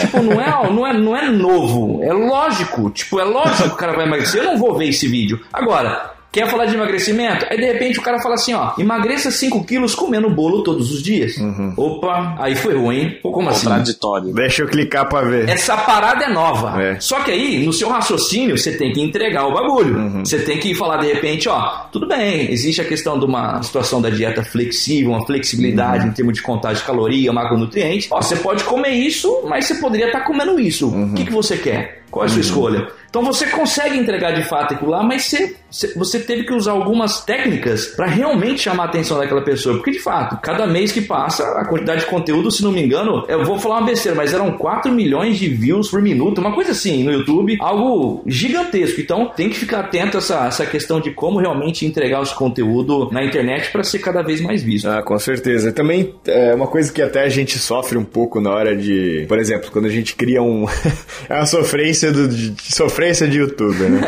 Tipo, não é, não, é, não é novo. É lógico. Tipo, é lógico que o cara vai emagrecer. Eu não vou ver esse vídeo. Agora, Quer falar de emagrecimento? Aí de repente o cara fala assim, ó, emagreça 5 quilos comendo bolo todos os dias. Opa, aí foi ruim. Pô, como assim? Contraditório. Deixa eu clicar pra ver. Essa parada é nova. É. Só que aí, no seu raciocínio, você tem que entregar o bagulho. Uhum. Você tem que falar de repente, ó, tudo bem, existe a questão de uma situação da dieta flexível, uma flexibilidade Uhum. em termos de contagem de caloria, macronutrientes. Ó, você pode comer isso, mas você poderia estar comendo isso. Uhum. O que, que você quer? Qual é a sua escolha? Então você consegue entregar de fato aquilo lá, mas você, você- teve que usar algumas técnicas para realmente chamar a atenção daquela pessoa. Porque de fato, cada mês que passa, a quantidade de conteúdo, se não me engano, eu vou falar uma besteira, mas eram 4 milhões de views por minuto, uma coisa assim no YouTube, algo gigantesco. Então tem que ficar atento a essa, essa questão de como realmente entregar os conteúdos na internet para ser cada vez mais visto. Ah, com certeza. Também é uma coisa que até a gente sofre um pouco na hora de. Por exemplo, quando a gente cria um. é uma sofrência do, de, sofrência de youtuber, né?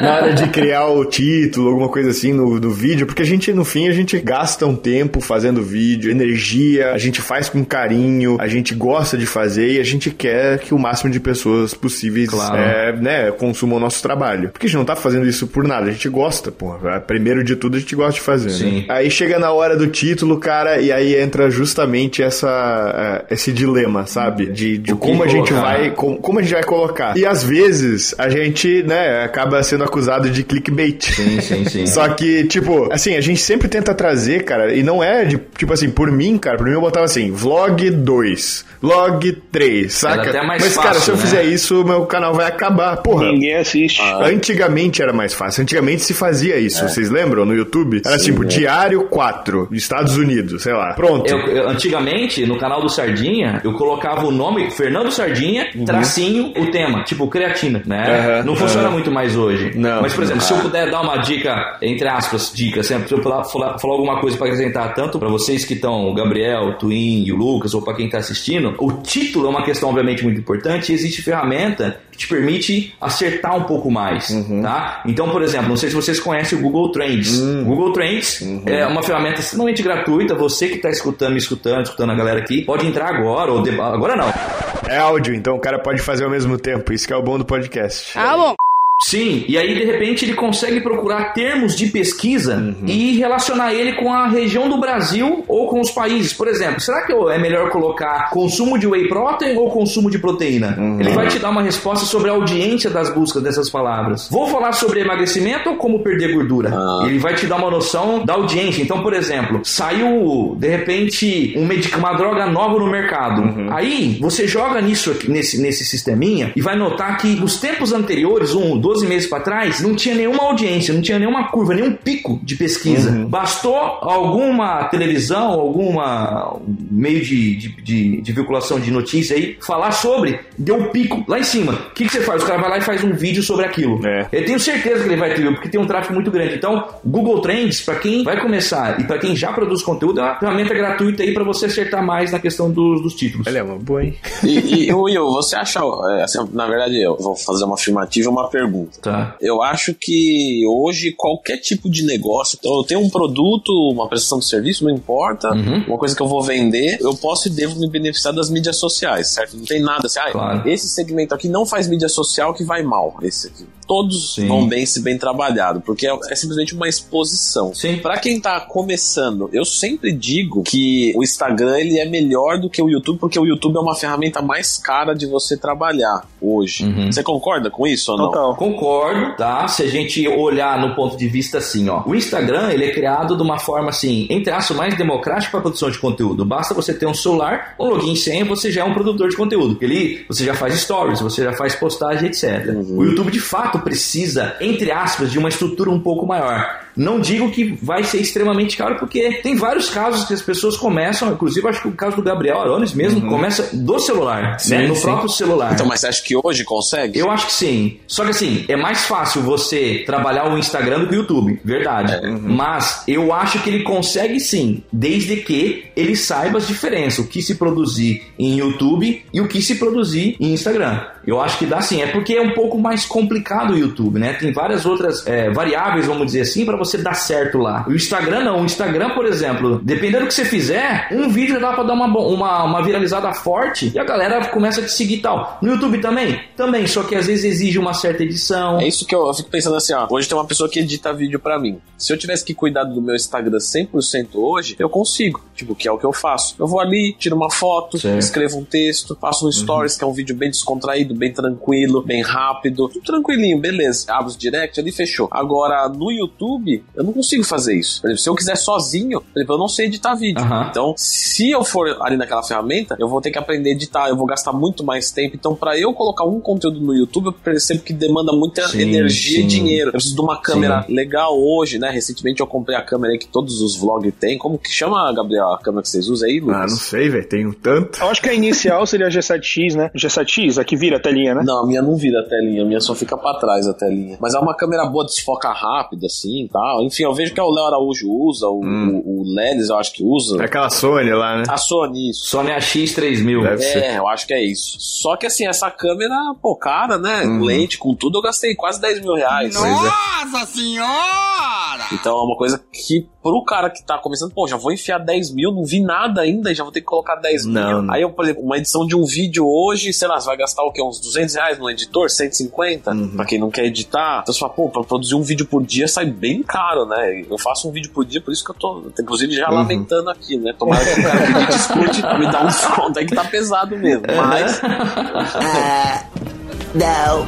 na hora de criar o título, alguma coisa assim no, no vídeo, porque a gente, no fim, a gente gasta um tempo fazendo vídeo, energia, a gente faz com carinho, a gente gosta de fazer e a gente quer que o máximo de pessoas possíveis Claro. é, né, consumam o nosso trabalho. Porque a gente não tá fazendo isso por nada, a gente gosta, porra. Primeiro de tudo, a gente gosta de fazer, né? Sim. Aí chega na hora do título, cara, e aí entra justamente essa, eh, esse dilema, sabe? De, de que como a gente vai, como, como a gente vai colocar. E às vezes a gente, né, acaba sendo acusado de clickbait. Sim, sim, sim. Só que, tipo, assim, a gente sempre tenta trazer, cara, e não é de, tipo assim, por mim, cara, por mim eu botava assim, vlog 2, vlog 3, saca? até mais Mas, cara, fácil, se eu né? fizer isso, meu canal vai acabar. Porra, Ninguém assiste. Antigamente era mais fácil. Antigamente se fazia isso. Vocês lembram no YouTube? Era tipo Diário 4, Estados Unidos, sei lá. Pronto. Eu, eu- antigamente, no canal do Sardinha, eu colocava o nome Fernando Sardinha, tracinho, o tema, tipo creatina, né? Uhum. Não funciona muito mais hoje. Não. Mas, por exemplo, se eu puder dar uma dica, entre aspas, dica, sempre, se eu falar, falar, falar alguma coisa pra acrescentar, tanto pra vocês que estão, o Gabriel, o Twin e o Lucas, ou pra quem tá assistindo, o título é uma questão, obviamente, muito importante existe ferramenta que te permite acertar um pouco mais, Uhum. tá? Então, por exemplo, não sei se vocês conhecem o Google Trends. Hum. Google Trends Uhum. é uma ferramenta extremamente gratuita. Você que está escutando, me escutando, escutando a galera aqui, pode entrar agora ou de- agora não. É áudio, então o cara pode fazer ao mesmo tempo. Isso que é o bom do podcast. Tá bom. Sim, e aí de repente ele consegue procurar termos de pesquisa Uhum. e relacionar ele com a região do Brasil ou com os países. Por exemplo, será que é melhor colocar consumo de whey protein ou consumo de proteína? Uhum. Ele vai te dar uma resposta sobre a audiência das buscas dessas palavras. Vou falar sobre emagrecimento ou como perder gordura? Ah. Ele vai te dar uma noção da audiência. Então, por exemplo, saiu de repente um medic- uma droga nova no mercado. Aí você joga nisso nesse, nesse sisteminha e vai notar que nos tempos anteriores, um, 12 meses para trás, não tinha nenhuma audiência, não tinha nenhuma curva, nenhum pico de pesquisa. Bastou alguma televisão, alguma meio de, de, de, de vinculação de notícia aí falar sobre, deu um pico lá em cima. O que, que você faz? O cara vai lá e faz um vídeo sobre aquilo. É. Eu tenho certeza que ele vai ter, porque tem um tráfego muito grande. Então, Google Trends, para quem vai começar e para quem já produz conteúdo, é uma ferramenta gratuita aí para você acertar mais na questão dos, dos títulos. É uma boa, hein? E, e Will, você acha. é, assim, na verdade, eu vou fazer uma afirmativa e uma pergunta. Tá. Eu acho que hoje qualquer tipo de negócio, então eu tenho um produto, uma prestação de serviço, não importa, Uhum. uma coisa que eu vou vender, eu posso e devo me beneficiar das mídias sociais, certo? Não tem nada assim, ah, Claro. esse segmento aqui não faz mídia social que vai mal. Esse aqui. Todos Sim. vão bem se bem trabalhado, porque é, é simplesmente uma exposição. Sim. Pra quem tá começando, eu sempre digo que o Instagram ele é melhor do que o YouTube, porque o YouTube é uma ferramenta mais cara de você trabalhar hoje. Uhum. Você concorda com isso ou não? Total. Concordo, tá? Se a gente olhar no ponto de vista assim, ó. O Instagram, ele é criado de uma forma assim, entre aspas, mais democrática para produção de conteúdo. Basta você ter um celular, um login senha, você já é um produtor de conteúdo. Ele, você já faz stories, você já faz postagem, etc. O YouTube, de fato, precisa, entre aspas, de uma estrutura um pouco maior. Não digo que vai ser extremamente caro, porque tem vários casos que as pessoas começam, inclusive acho que o caso do Gabriel Arones mesmo, começa do celular, né? No sim. próprio celular. Então, mas você acha que hoje consegue? Eu acho que sim. Só que assim, é mais fácil você trabalhar o Instagram do que o YouTube, verdade. Mas eu acho que ele consegue sim, desde que ele saiba as diferenças, o que se produzir em YouTube e o que se produzir em Instagram. Eu acho que dá sim. É porque é um pouco mais complicado o YouTube, né? Tem várias outras é, variáveis, vamos dizer assim, para você dar certo lá. O Instagram não. O Instagram, por exemplo, dependendo do que você fizer, um vídeo dá pra dar uma, uma, uma viralizada forte e a galera começa a te seguir tal. No YouTube também? Também, só que às vezes exige uma certa edição. É isso que eu, eu fico pensando assim, ó. Hoje tem uma pessoa que edita vídeo pra mim. Se eu tivesse que cuidar do meu Instagram 100% hoje, eu consigo. Tipo, que é o que eu faço. Eu vou ali, tiro uma foto, Certo. escrevo um texto, faço um stories, que é um vídeo bem descontraído, bem tranquilo, bem rápido. Tudo tranquilinho, beleza. Abro os direct ali, fechou. Agora, no YouTube, eu não consigo fazer isso. Por exemplo, se eu quiser sozinho, por exemplo, eu não sei editar vídeo. Então, se eu for ali naquela ferramenta, eu vou ter que aprender a editar, eu vou gastar muito mais tempo. Então, pra eu colocar um conteúdo no YouTube, eu percebo que demanda muita Sim, energia sim. e dinheiro. Eu preciso de uma câmera legal hoje, né? Recentemente eu comprei a câmera aí que todos os vlogs têm. Como que chama, Gabriel, a câmera que vocês usam aí, Ah, Lucas? não sei, velho. Tem um tanto. Eu acho que a inicial seria a G7X, né? G7X, a que vira a telinha, né? Não, a minha não vira a telinha, a minha só fica pra trás a telinha. Mas é uma câmera boa, desfoca rápido, assim e tal. Enfim, eu vejo que é o Léo Araújo usa, o, o, o Lelis eu acho que usa. É aquela Sony lá, né? A Sony, isso. Sony AX3000. Deve ser. É, eu acho que é isso. Só que assim, essa câmera, pô, cara, né? Uhum. Lente, com tudo, eu gastei quase 10 mil reais. Nossa senhora! Então é uma coisa que, pro cara que tá começando, pô, já vou enfiar 10 mil, não vi nada ainda e já vou ter que colocar 10 mil. Não, não. Aí eu, por exemplo, uma edição de um vídeo hoje, sei lá, você vai gastar o quê? Uns 200 reais no editor? 150? Uhum. Pra quem não quer editar. Então você fala, pô, pra produzir um vídeo por dia sai bem caro, né? Eu faço um vídeo por dia, por isso que eu tô, inclusive, já Uhum. lamentando aqui, né? Tomara que o cara que edita escute me dá um desconto aí que tá pesado mesmo. Mas Girls,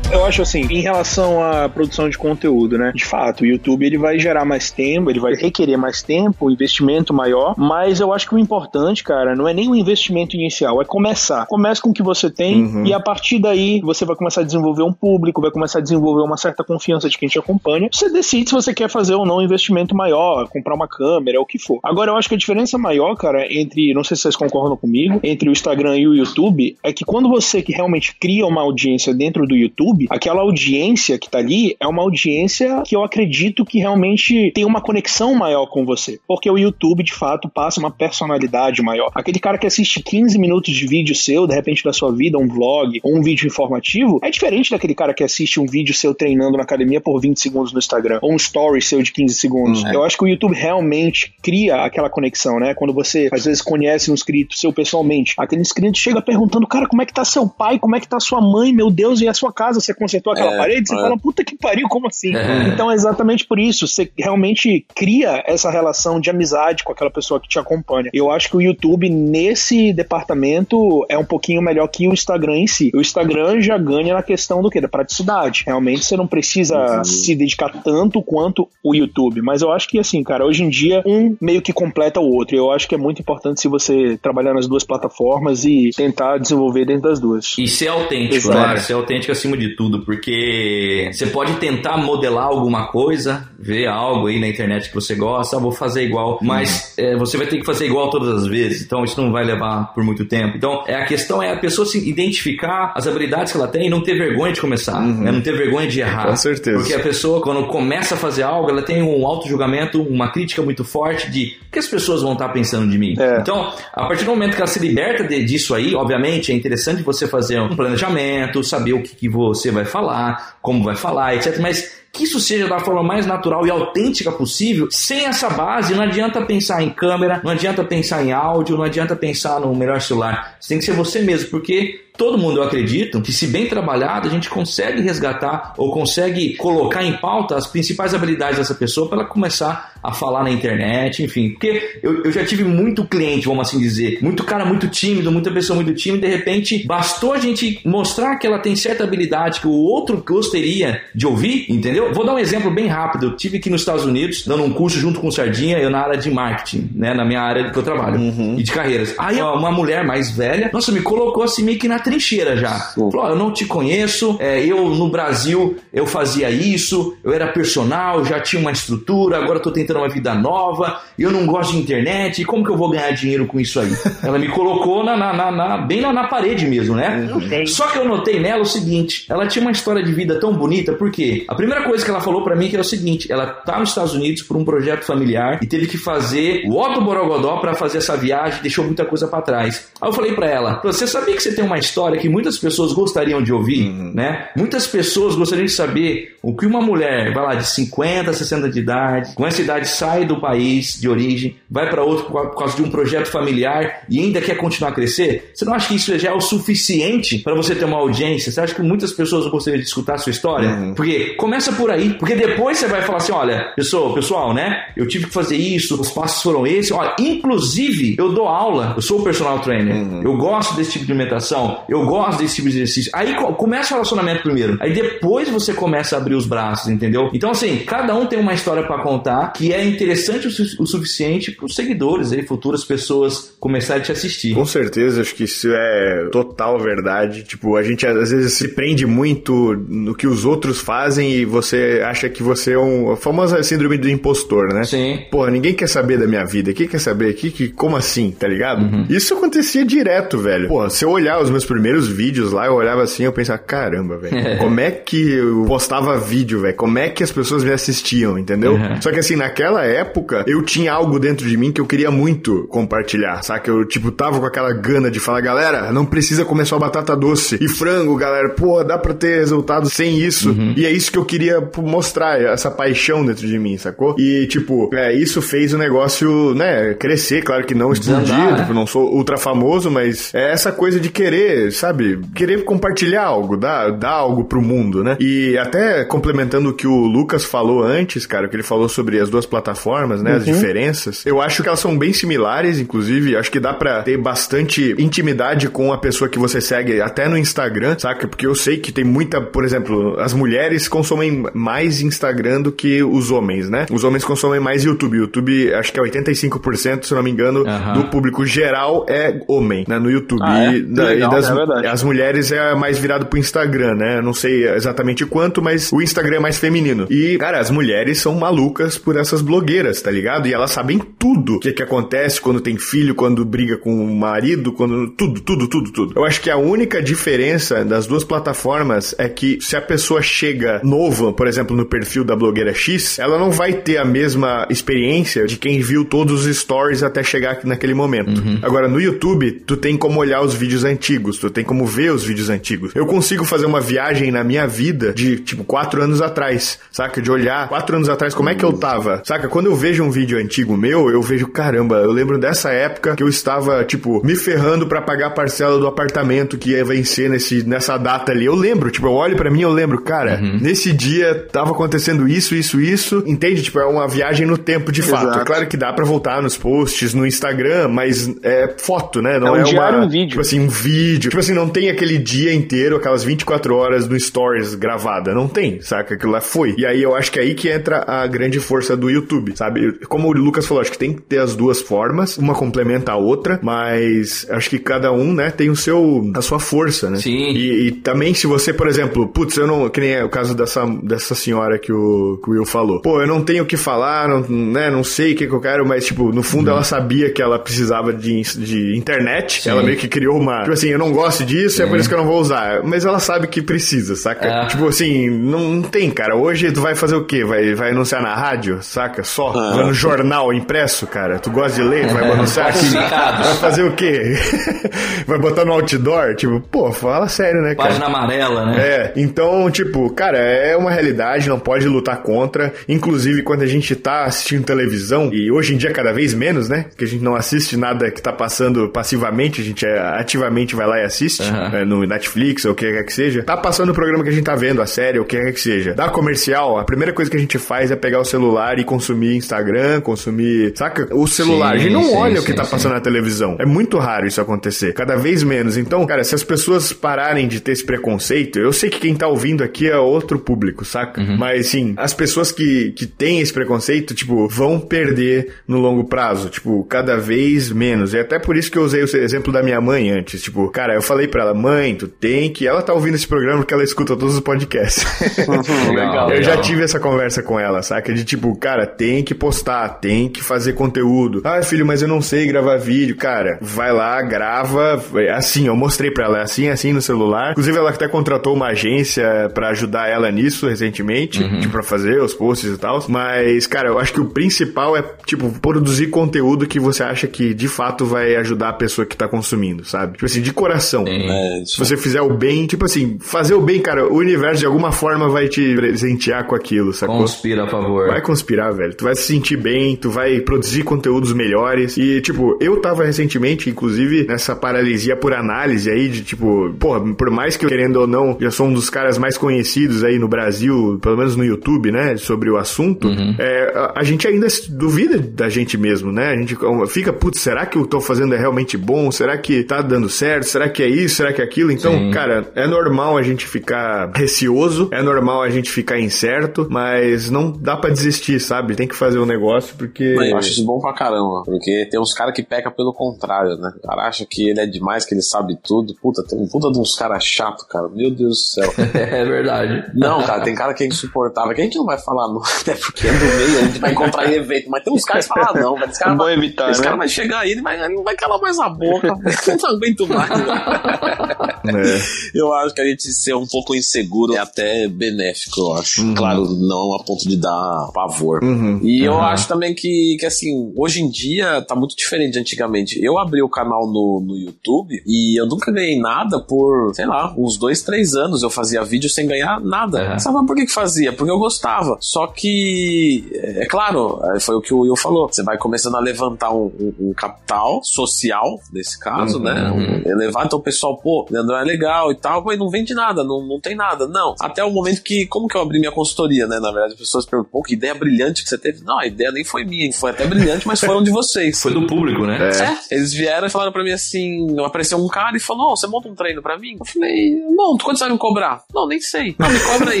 acho assim, em relação à produção de conteúdo, né? De fato, o YouTube ele vai gerar mais tempo, ele vai requerer mais tempo, investimento maior, mas eu acho que o importante, cara, não é nem o investimento inicial, é começar. Começa com o que você tem e a partir daí você vai começar a desenvolver um público, vai começar a desenvolver uma certa confiança de quem te acompanha. Você decide se você quer fazer ou não um investimento maior, comprar uma câmera, o que for. Agora, eu acho que a diferença maior, cara, entre, não sei se vocês concordam comigo, entre o Instagram e o YouTube, é que quando você que realmente cria uma audiência dentro do YouTube, aquela audiência que tá ali é uma audiência que eu acredito que realmente tem uma conexão maior com você. Porque o YouTube, de fato, passa uma personalidade maior. Aquele cara que assiste 15 minutos de vídeo seu, de repente da sua vida, um vlog ou um vídeo informativo, é diferente daquele cara que assiste um vídeo seu treinando na academia por 20 segundos no Instagram, ou um story seu de 15 segundos. Eu acho que o YouTube realmente cria aquela conexão, né? Quando você às vezes conhece um inscrito seu pessoalmente, aquele inscrito chega perguntando, cara, como é que tá seu pai, como é que tá sua mãe, meu Deus, e a sua casa, você consertou aquela É, parede? Você é. fala, puta que pariu, como assim? É. Então é exatamente por isso, você realmente cria essa relação de amizade com aquela pessoa que te acompanha. Eu acho que o YouTube, nesse departamento, é um pouquinho melhor que o Instagram em si. O Instagram já ganha na questão do que? Da praticidade. Realmente você não precisa se dedicar tanto quanto o YouTube. Mas eu acho que, assim, cara, hoje em dia, um meio que completa o outro. Eu acho que é muito importante se você trabalhar nas duas plataformas e tentar desenvolver dentro das duas. E ser autêntico, Exato. né? Ser autêntico acima de tudo, porque você pode tentar modelar alguma coisa, ver algo aí na internet que você gosta, ah, vou fazer igual, mas é, você vai ter que fazer igual todas as vezes, então isso não vai levar por muito tempo. Então, é, a questão é a pessoa se identificar as habilidades que ela tem e não ter vergonha de começar, né? não ter vergonha de errar. Com certeza. Porque a pessoa, quando começa a fazer algo, ela tem um auto-julgamento, uma crítica muito forte de o que as pessoas vão estar pensando de mim. É. Então, a partir do momento que ela se liberta de- disso aí, obviamente, é interessante você fazer um planejamento, saber o que, que você vai falar, como vai falar, etc. Mas que isso seja da forma mais natural e autêntica possível, sem essa base, não adianta pensar em câmera, não adianta pensar em áudio, não adianta pensar no melhor celular. Você tem que ser você mesmo, porque todo mundo, eu acredito, que se bem trabalhado, a gente consegue resgatar ou consegue colocar em pauta as principais habilidades dessa pessoa para ela começar a falar na internet, enfim. Porque eu, eu já tive muito cliente, vamos assim dizer, muito cara muito tímido, muita pessoa muito tímida, de repente bastou a gente mostrar que ela tem certa habilidade que o outro gostaria de ouvir, entendeu? Vou dar um exemplo bem rápido. Eu tive aqui nos Estados Unidos, dando um curso junto com o Sardinha, eu na área de marketing, né, na minha área que eu trabalho, e de carreiras. Aí uma mulher mais velha, nossa, me colocou assim meio que na trincheira já. Falou, ó, eu não te conheço, é, eu no Brasil eu fazia isso, eu era personal, já tinha uma estrutura, agora eu tô tentando uma vida nova, eu não gosto de internet, como que eu vou ganhar dinheiro com isso aí? Ela me colocou na, na- na- na- bem na, na parede mesmo, né? Só que eu notei nela o seguinte, ela tinha uma história de vida tão bonita, porque a primeira coisa que ela falou pra mim que é o seguinte, ela tá nos Estados Unidos por um projeto familiar e teve que fazer o Otto Borogodó pra fazer essa viagem, deixou muita coisa pra trás. Aí eu falei pra ela, você sabia que você tem uma história que muitas pessoas gostariam de ouvir, né? Muitas pessoas gostariam de saber o que uma mulher, vai lá, de 50, 60 de idade, com essa idade sai do país de origem, vai pra outro por causa de um projeto familiar e ainda quer continuar a crescer? Você não acha que isso já é o suficiente pra você ter uma audiência? Você acha que muitas pessoas gostariam de escutar a sua história? Porque começa por aí, porque depois você vai falar assim, olha, pessoal, pessoal, né? Eu tive que fazer isso, os passos foram esses. Olha, inclusive, eu dou aula, eu sou personal trainer, eu gosto desse tipo de alimentação, eu gosto desse tipo de exercício. Aí co- começa o relacionamento primeiro, aí depois você começa a abrir os braços, entendeu? Então, assim, cada um tem uma história pra contar que é interessante o, su- o suficiente pros seguidores aí, futuras pessoas começarem a te assistir. Com certeza, acho que isso é total verdade. Tipo, a gente às vezes se prende muito no que os outros fazem e você acha que você é um. A famosa síndrome do impostor, né? Sim. Porra, ninguém quer saber da minha vida. Quem quer saber? Que, que, como assim, tá ligado? Uhum. Isso acontecia direto, velho. Porra, se eu olhar os meus primeiros vídeos lá, eu olhava assim, eu pensava, caramba, velho. Como é que eu postava vídeo, velho? Como é que as pessoas me assistiam, entendeu? Uhum. Só que assim, naquela época, eu tinha algo dentro de mim que eu queria muito compartilhar, saca? Eu, tipo, tava com aquela gana de falar, galera, não precisa comer só batata doce e frango, galera. Pô, dá pra ter resultado sem isso. E é isso que eu queria mostrar, essa paixão dentro de mim, sacou? E, tipo, é, isso fez o negócio, né, crescer. Claro que não explodir, Desandar, né? tipo, não sou ultra famoso, mas é essa coisa de querer, sabe? Querer compartilhar algo, dar, dar algo pro mundo, né? E até complementando o que o Lucas falou antes, cara, que ele falou sobre as duas plataformas, né? As diferenças. Eu acho que elas são bem similares, inclusive. Acho que dá pra ter bastante intimidade com a pessoa que você segue, até no Instagram, saca? Porque eu sei que tem muita, por exemplo, as mulheres consomem mais Instagram do que os homens, né? Os homens consomem mais YouTube. YouTube, acho que é 85%, se não me engano, Aham. do público geral é homem, né? No YouTube. Ah, é? E, da- e das, verdade. as mulheres é mais virado pro Instagram, né? Não sei exatamente quanto, mas o Instagram é mais feminino. E, cara, as mulheres são malucas por essas blogueiras, tá ligado? E elas sabem tudo o que, que acontece quando tem filho, quando briga com o marido, quando. Tudo, tudo, tudo, tudo. Eu acho que a única diferença das duas plataformas é que se a pessoa chega nova, por exemplo, no perfil da blogueira X, ela não vai ter a mesma experiência de quem viu todos os stories até chegar aqui naquele momento. Agora, no YouTube, tu tem como olhar os vídeos antigos, tu tem como ver os vídeos antigos. Eu consigo fazer uma viagem na minha vida de, tipo, quatro anos atrás, saca? De olhar quatro anos atrás como é que eu tava, saca? Quando eu vejo um vídeo antigo meu, eu vejo, caramba, eu lembro dessa época que eu estava, tipo, me ferrando pra pagar a parcela do apartamento que ia vencer nesse, nessa data ali. Eu lembro, tipo, eu olho pra mim e eu lembro, cara, nesse dia tava acontecendo isso, isso, isso. Entende? Tipo, é uma viagem no tempo de fato. Exato. É claro que dá pra voltar nos posts, no Instagram, mas é foto, né? Não É é, um diário, uma, um vídeo. Tipo assim, um vídeo. Tipo assim, não tem aquele dia inteiro, aquelas 24 horas no Stories gravada. Não tem, saca? Aquilo lá foi. E aí eu acho que é aí que entra a grande força do YouTube, sabe? Como o Lucas falou, acho que tem que ter as duas formas, uma complementa a outra, mas acho que cada um, né, tem o seu, a sua força, né? Sim. E, e também se você, por exemplo, putz, eu não, que nem é o caso dessa, dessa senhora que o, que o Will falou. Pô, eu não tenho o que falar, não, né, não sei o que, que eu quero, mas, tipo, no fundo ela sabia que ela precisava de, de internet, Sim. ela meio que criou uma, tipo assim, eu não gosto disso, é por isso que eu não vou usar, mas ela sabe que precisa, saca? É. Tipo assim, não, não tem, cara, hoje tu vai fazer o quê? Vai, vai anunciar na rádio, saca? Só? Ah. Vai no jornal impresso, cara? Tu gosta de ler, tu vai anunciar aqui? Vai fazer o quê? vai botar no outdoor? Tipo, pô, fala sério, né, cara? Página amarela, né? É, então, tipo, cara, é uma realidade, não pode lutar contra. Inclusive, quando a gente tá assistindo televisão, e hoje em dia cada vez menos, né? Que a gente não assiste nada que tá passando passivamente, a gente é, ativamente vai lá e assiste, né, no Netflix ou o que quer que seja. Tá passando o programa que a gente tá vendo, a série, ou o que quer que seja. Da comercial, a primeira coisa que a gente faz é pegar o celular e consumir Instagram, consumir. Saca? O celular. a gente não sim, olha o que sim, tá sim. passando na televisão. É muito raro isso acontecer. Cada vez menos. Então, cara, se as pessoas pararem de ter esse preconceito, eu sei que quem tá ouvindo aqui é outro público, saca? Uhum. Mas, assim, as pessoas que, que têm esse preconceito, tipo, vão perder no longo prazo. Tipo, cada vez menos. E até por isso que eu usei o exemplo da minha mãe antes. Tipo, cara, Aí eu falei pra ela, mãe, tu tem que. Ela tá ouvindo esse programa porque ela escuta todos os podcasts. Legal, eu já legal. tive essa conversa com ela, saca? De tipo, cara, tem que postar, tem que fazer conteúdo. Ah, filho, mas eu não sei gravar vídeo. Cara, vai lá, grava. É Assim, eu mostrei pra ela, é assim, assim no celular. Inclusive, ela até contratou uma agência pra ajudar ela nisso recentemente, tipo, pra fazer os posts e tal. Mas, cara, eu acho que o principal é, tipo, produzir conteúdo que você acha que de fato vai ajudar a pessoa que tá consumindo, sabe? Tipo assim, de coração. É, Se você fizer o bem, tipo assim, fazer o bem, cara, o universo de alguma forma vai te presentear com aquilo, sacou? Conspira a favor. Vai conspirar, velho. Tu vai se sentir bem, tu vai produzir conteúdos melhores. E, tipo, eu tava recentemente, inclusive, nessa paralisia por análise aí, de tipo, porra, por mais que eu querendo ou não, já sou um dos caras mais conhecidos aí no Brasil, pelo menos no YouTube, né, sobre o assunto, é, a, a gente ainda duvida da gente mesmo, né? A gente fica, putz, será que o que eu tô fazendo é realmente bom? Será que tá dando certo? Será que é isso? Será que é aquilo? Então, Sim. cara, é normal a gente ficar receoso, é normal a gente ficar incerto, mas não dá pra desistir, sabe? Tem que fazer o negócio porque. Mas eu acho isso bom pra caramba. Porque tem uns caras que pecam pelo contrário, né? O cara acha que ele é demais, que ele sabe tudo. Puta, tem um puta de uns caras chatos, cara. Meu Deus do céu. É verdade. Não, cara, tem cara que é insuportável. Que a gente não vai falar, não, até porque é do meio, a gente vai encontrar em evento. Mas tem uns caras que falam, ah, não, velho. Esse cara, É bom vai, evitar, esse né? cara vai chegar aí, ele vai, ele não vai calar mais a boca. Eu não aguento mais. É. Eu acho que a gente ser um pouco inseguro é até benéfico, eu acho. Claro, não a ponto de dar pavor. E eu acho também que, que, assim, hoje em dia tá muito diferente de antigamente. Eu abri o canal no, no YouTube e eu nunca ganhei nada por, sei lá, uns dois, três anos eu fazia vídeo sem ganhar nada. Uhum. Sabe por que que fazia? Porque eu gostava. Só que, é é claro, é, foi o que o Will falou. Você vai começando a levantar um, um- um capital social, nesse caso, né? Um, elevar, então o pessoal, pô, Leandro é legal e tal, mas não vende nada, não, não tem nada. Não. Até o momento que, como que eu abri minha consultoria, né? Na verdade, as pessoas perguntam, pô, que ideia brilhante que você teve. Não, a ideia nem foi minha, foi até brilhante, mas foram de vocês. Foi do público, né? É, eles vieram e falaram pra mim assim: apareceu um cara e falou: Ó, você monta um treino pra mim? Eu falei: Monto, quanto você vai me cobrar? Não, nem sei. Não, me cobra aí.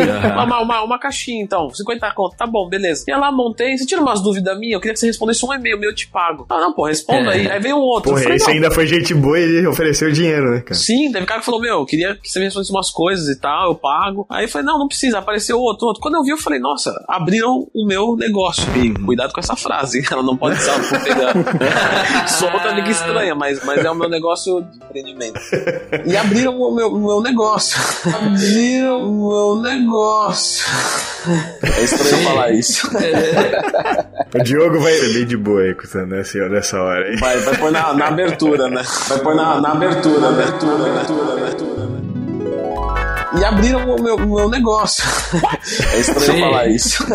uma, uma, uma caixinha então, 50 conto. Tá bom, beleza. E lá montei, você tira umas dúvidas minhas, eu queria que você respondesse um e-mail meu, eu te pago. Ah, não, pô, responda aí. Aí veio um outro. Porra, falei, esse não, ainda foi gente boa e ofereceu dinheiro, né, cara? Sim, teve cara que falou, meu, eu queria que você me respondesse umas coisas e tal, eu pago. Aí eu falei, não, não precisa, apareceu outro, outro. Quando eu vi, eu falei, nossa, abriram o meu negócio. E cuidado com essa frase, ela não pode ser pegar. Solta fica estranha, mas, mas é o meu negócio de empreendimento. E abriram o meu, meu negócio. Abriram o meu negócio. É estranho falar isso. O Diogo vai bem de boa aí nessa, nessa hora aí. Vai, vai pôr na, na abertura, né? Vai pôr na, na abertura, abertura, abertura, abertura. E abriram o meu, o meu negócio. É estranho Sim. falar isso.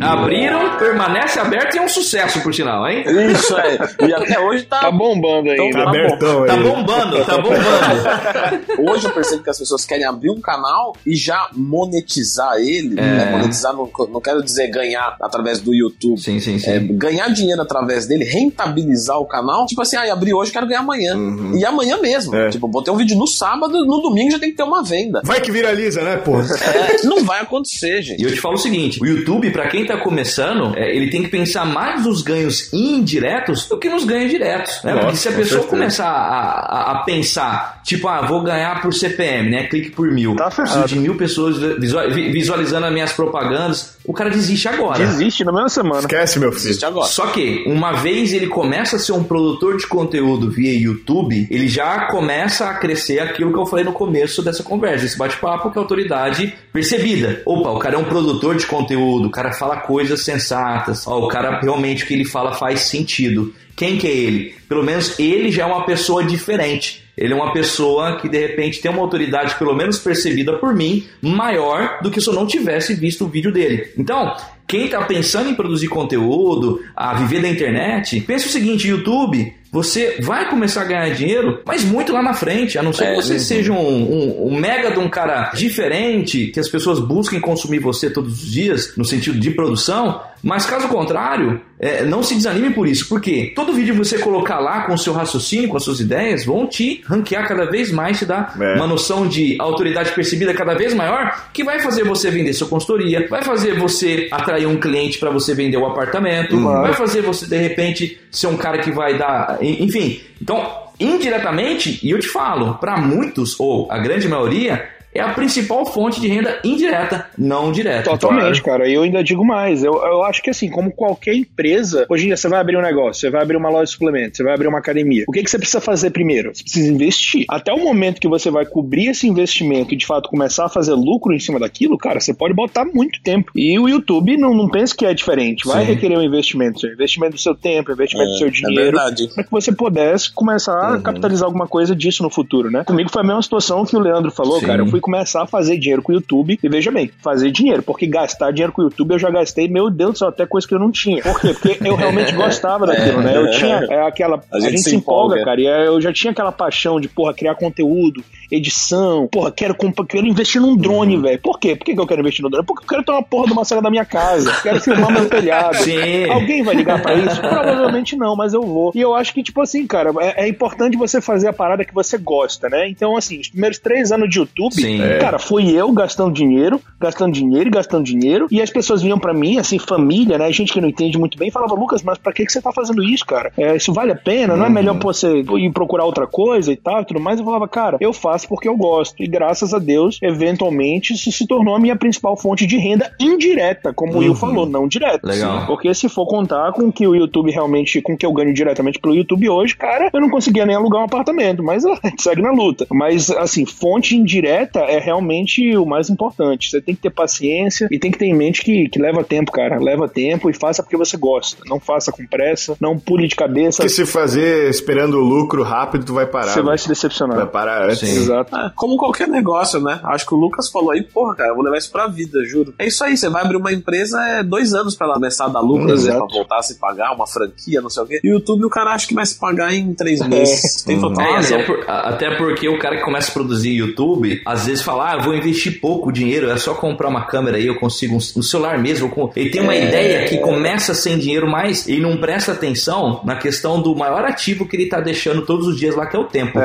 Abriram, permanece aberto e é um sucesso, por sinal, hein? Isso é. E até hoje tá. Tá bombando Então ainda. tá Abertão Tá aí. bombando, tá bombando. Hoje eu percebo que as pessoas querem abrir um canal e já monetizar ele. É. né? Monetizar, não, não quero dizer ganhar através do YouTube. Sim, sim, sim. É, ganhar dinheiro através dele, rentabilizar o canal. Tipo assim, ah, abri hoje, quero ganhar amanhã. E amanhã mesmo. É. Tipo, botei um vídeo no sábado, no domingo já tem que ter uma venda. Vai que viraliza, né, porra? É, não vai acontecer, gente. E eu te falo o seguinte: o YouTube, pra quem tá começando, é, ele tem que pensar mais nos ganhos indiretos do que nos ganhos diretos. Né? Nossa, Porque se a com pessoa certeza. começar a, a- a pensar, tipo, ah, vou ganhar por CPM, né? Clique por mil. Tá. Preciso de mil pessoas visua- vi- visualizando as minhas propagandas, o cara desiste agora. Desiste na mesma semana. Esquece, meu filho. Existe agora. Só que, uma vez ele começa a ser um produtor de conteúdo via YouTube, ele já começa a crescer aquilo que eu falei no começo dessa conversa, esse bate-papo que é autoridade percebida. Opa, o cara é um produtor de conteúdo, o cara fala coisas sensatas, ó, o cara realmente o que ele fala faz sentido. Quem que é ele? Pelo menos ele já é uma pessoa diferente. Ele é uma pessoa que de repente tem uma autoridade, pelo menos percebida por mim, maior do que se eu não tivesse visto o vídeo dele. Então, quem está pensando em produzir conteúdo, a viver da internet, pensa o seguinte: YouTube, você vai começar a ganhar dinheiro, mas muito lá na frente, a não ser É, que você uhum. seja um, um- um mega de um cara diferente, que as pessoas busquem consumir você todos os dias, no sentido de produção. Mas caso contrário, é, não se desanime por isso, porque todo vídeo que você colocar lá com o seu raciocínio, com as suas ideias, vão te ranquear cada vez mais, te dar É. uma noção de autoridade percebida cada vez maior, que vai fazer você vender sua consultoria, vai fazer você atrair um cliente para você vender o apartamento, vai fazer você de repente ser um cara que vai dar, en- enfim. Então, indiretamente, e eu te falo, para muitos ou a grande maioria, é a principal fonte de renda indireta, não direta. Totalmente, cara. E eu ainda digo mais. Eu, eu acho que assim, como qualquer empresa, hoje em dia você vai abrir um negócio, você vai abrir uma loja de suplementos, você vai abrir uma academia. O que, que você precisa fazer primeiro? Você precisa investir. Até o momento que você vai cobrir esse investimento e de fato começar a fazer lucro em cima daquilo, cara, você pode botar muito tempo. E o YouTube não, não pensa que é diferente. Vai Sim. requerer um investimento. seu investimento do seu tempo, investimento do seu É dinheiro. verdade. para que você pudesse começar a capitalizar alguma coisa disso no futuro, né? Comigo foi a mesma situação que o Leandro falou, Sim. cara. Eu fui começar a fazer dinheiro com o YouTube e veja bem, fazer dinheiro, porque gastar dinheiro com o YouTube eu já gastei, meu Deus do céu, até coisa que eu não tinha. Por quê? Porque eu realmente gostava daquilo, né? Eu tinha é, aquela. A, gente, se empolga, cara, e é, eu já tinha aquela paixão de, porra, criar conteúdo, edição, porra, quero, quero investir num drone, velho. Por quê? Por que, que eu quero investir num drone? Porque eu quero ter uma porra de uma sala da minha casa, quero filmar meu telhado. Sim. Alguém vai ligar pra isso? Provavelmente não, mas eu vou. E eu acho que, tipo assim, cara, é, é importante você fazer a parada que você gosta, né? Então, assim, os primeiros três anos de YouTube, Sim. Cara, fui eu gastando dinheiro, gastando dinheiro e gastando dinheiro. E as pessoas vinham pra mim, assim, família, né? Gente que não entende muito bem, falava, Lucas, mas pra que, que você tá fazendo isso, cara? É, isso vale a pena? Não é melhor você ir procurar outra coisa e tal e tudo mais? Eu falava, cara, eu faço porque eu gosto. E graças a Deus, eventualmente, isso se tornou a minha principal fonte de renda indireta, como o Will falou, não direta. Legal. Porque se for contar com que o YouTube realmente, com que eu ganho diretamente pelo YouTube hoje, cara, eu não conseguia nem alugar um apartamento, mas segue na luta. Mas, assim, fonte indireta é realmente o mais importante. Você tem que ter paciência e tem que ter em mente que, que leva tempo, cara. Leva tempo e faça porque você gosta. Não faça com pressa, não pule de cabeça. Porque se fazer esperando o lucro rápido, tu vai parar. Você vai velho. se decepcionar. Vai parar antes. Sim. Exato. É, como qualquer negócio, né? Acho que o Lucas falou aí, porra, cara, eu vou levar isso pra vida, juro. É isso aí, você vai abrir uma empresa, é dois anos pra ela começar a dar lucro, né? Exato. Pra voltar a se pagar, uma franquia, não sei o quê. E o YouTube, o cara acha que vai se pagar em três meses. Tem total É, razão. até, por- a- até porque o cara que começa a produzir YouTube, às vezes fala, ah, eu vou investir pouco dinheiro, é só comprar uma câmera aí, eu consigo um, um celular mesmo. com- Ele tem uma ideia que começa sem dinheiro, mas ele não presta atenção na questão do maior ativo que ele tá deixando todos os dias lá, que é o tempo.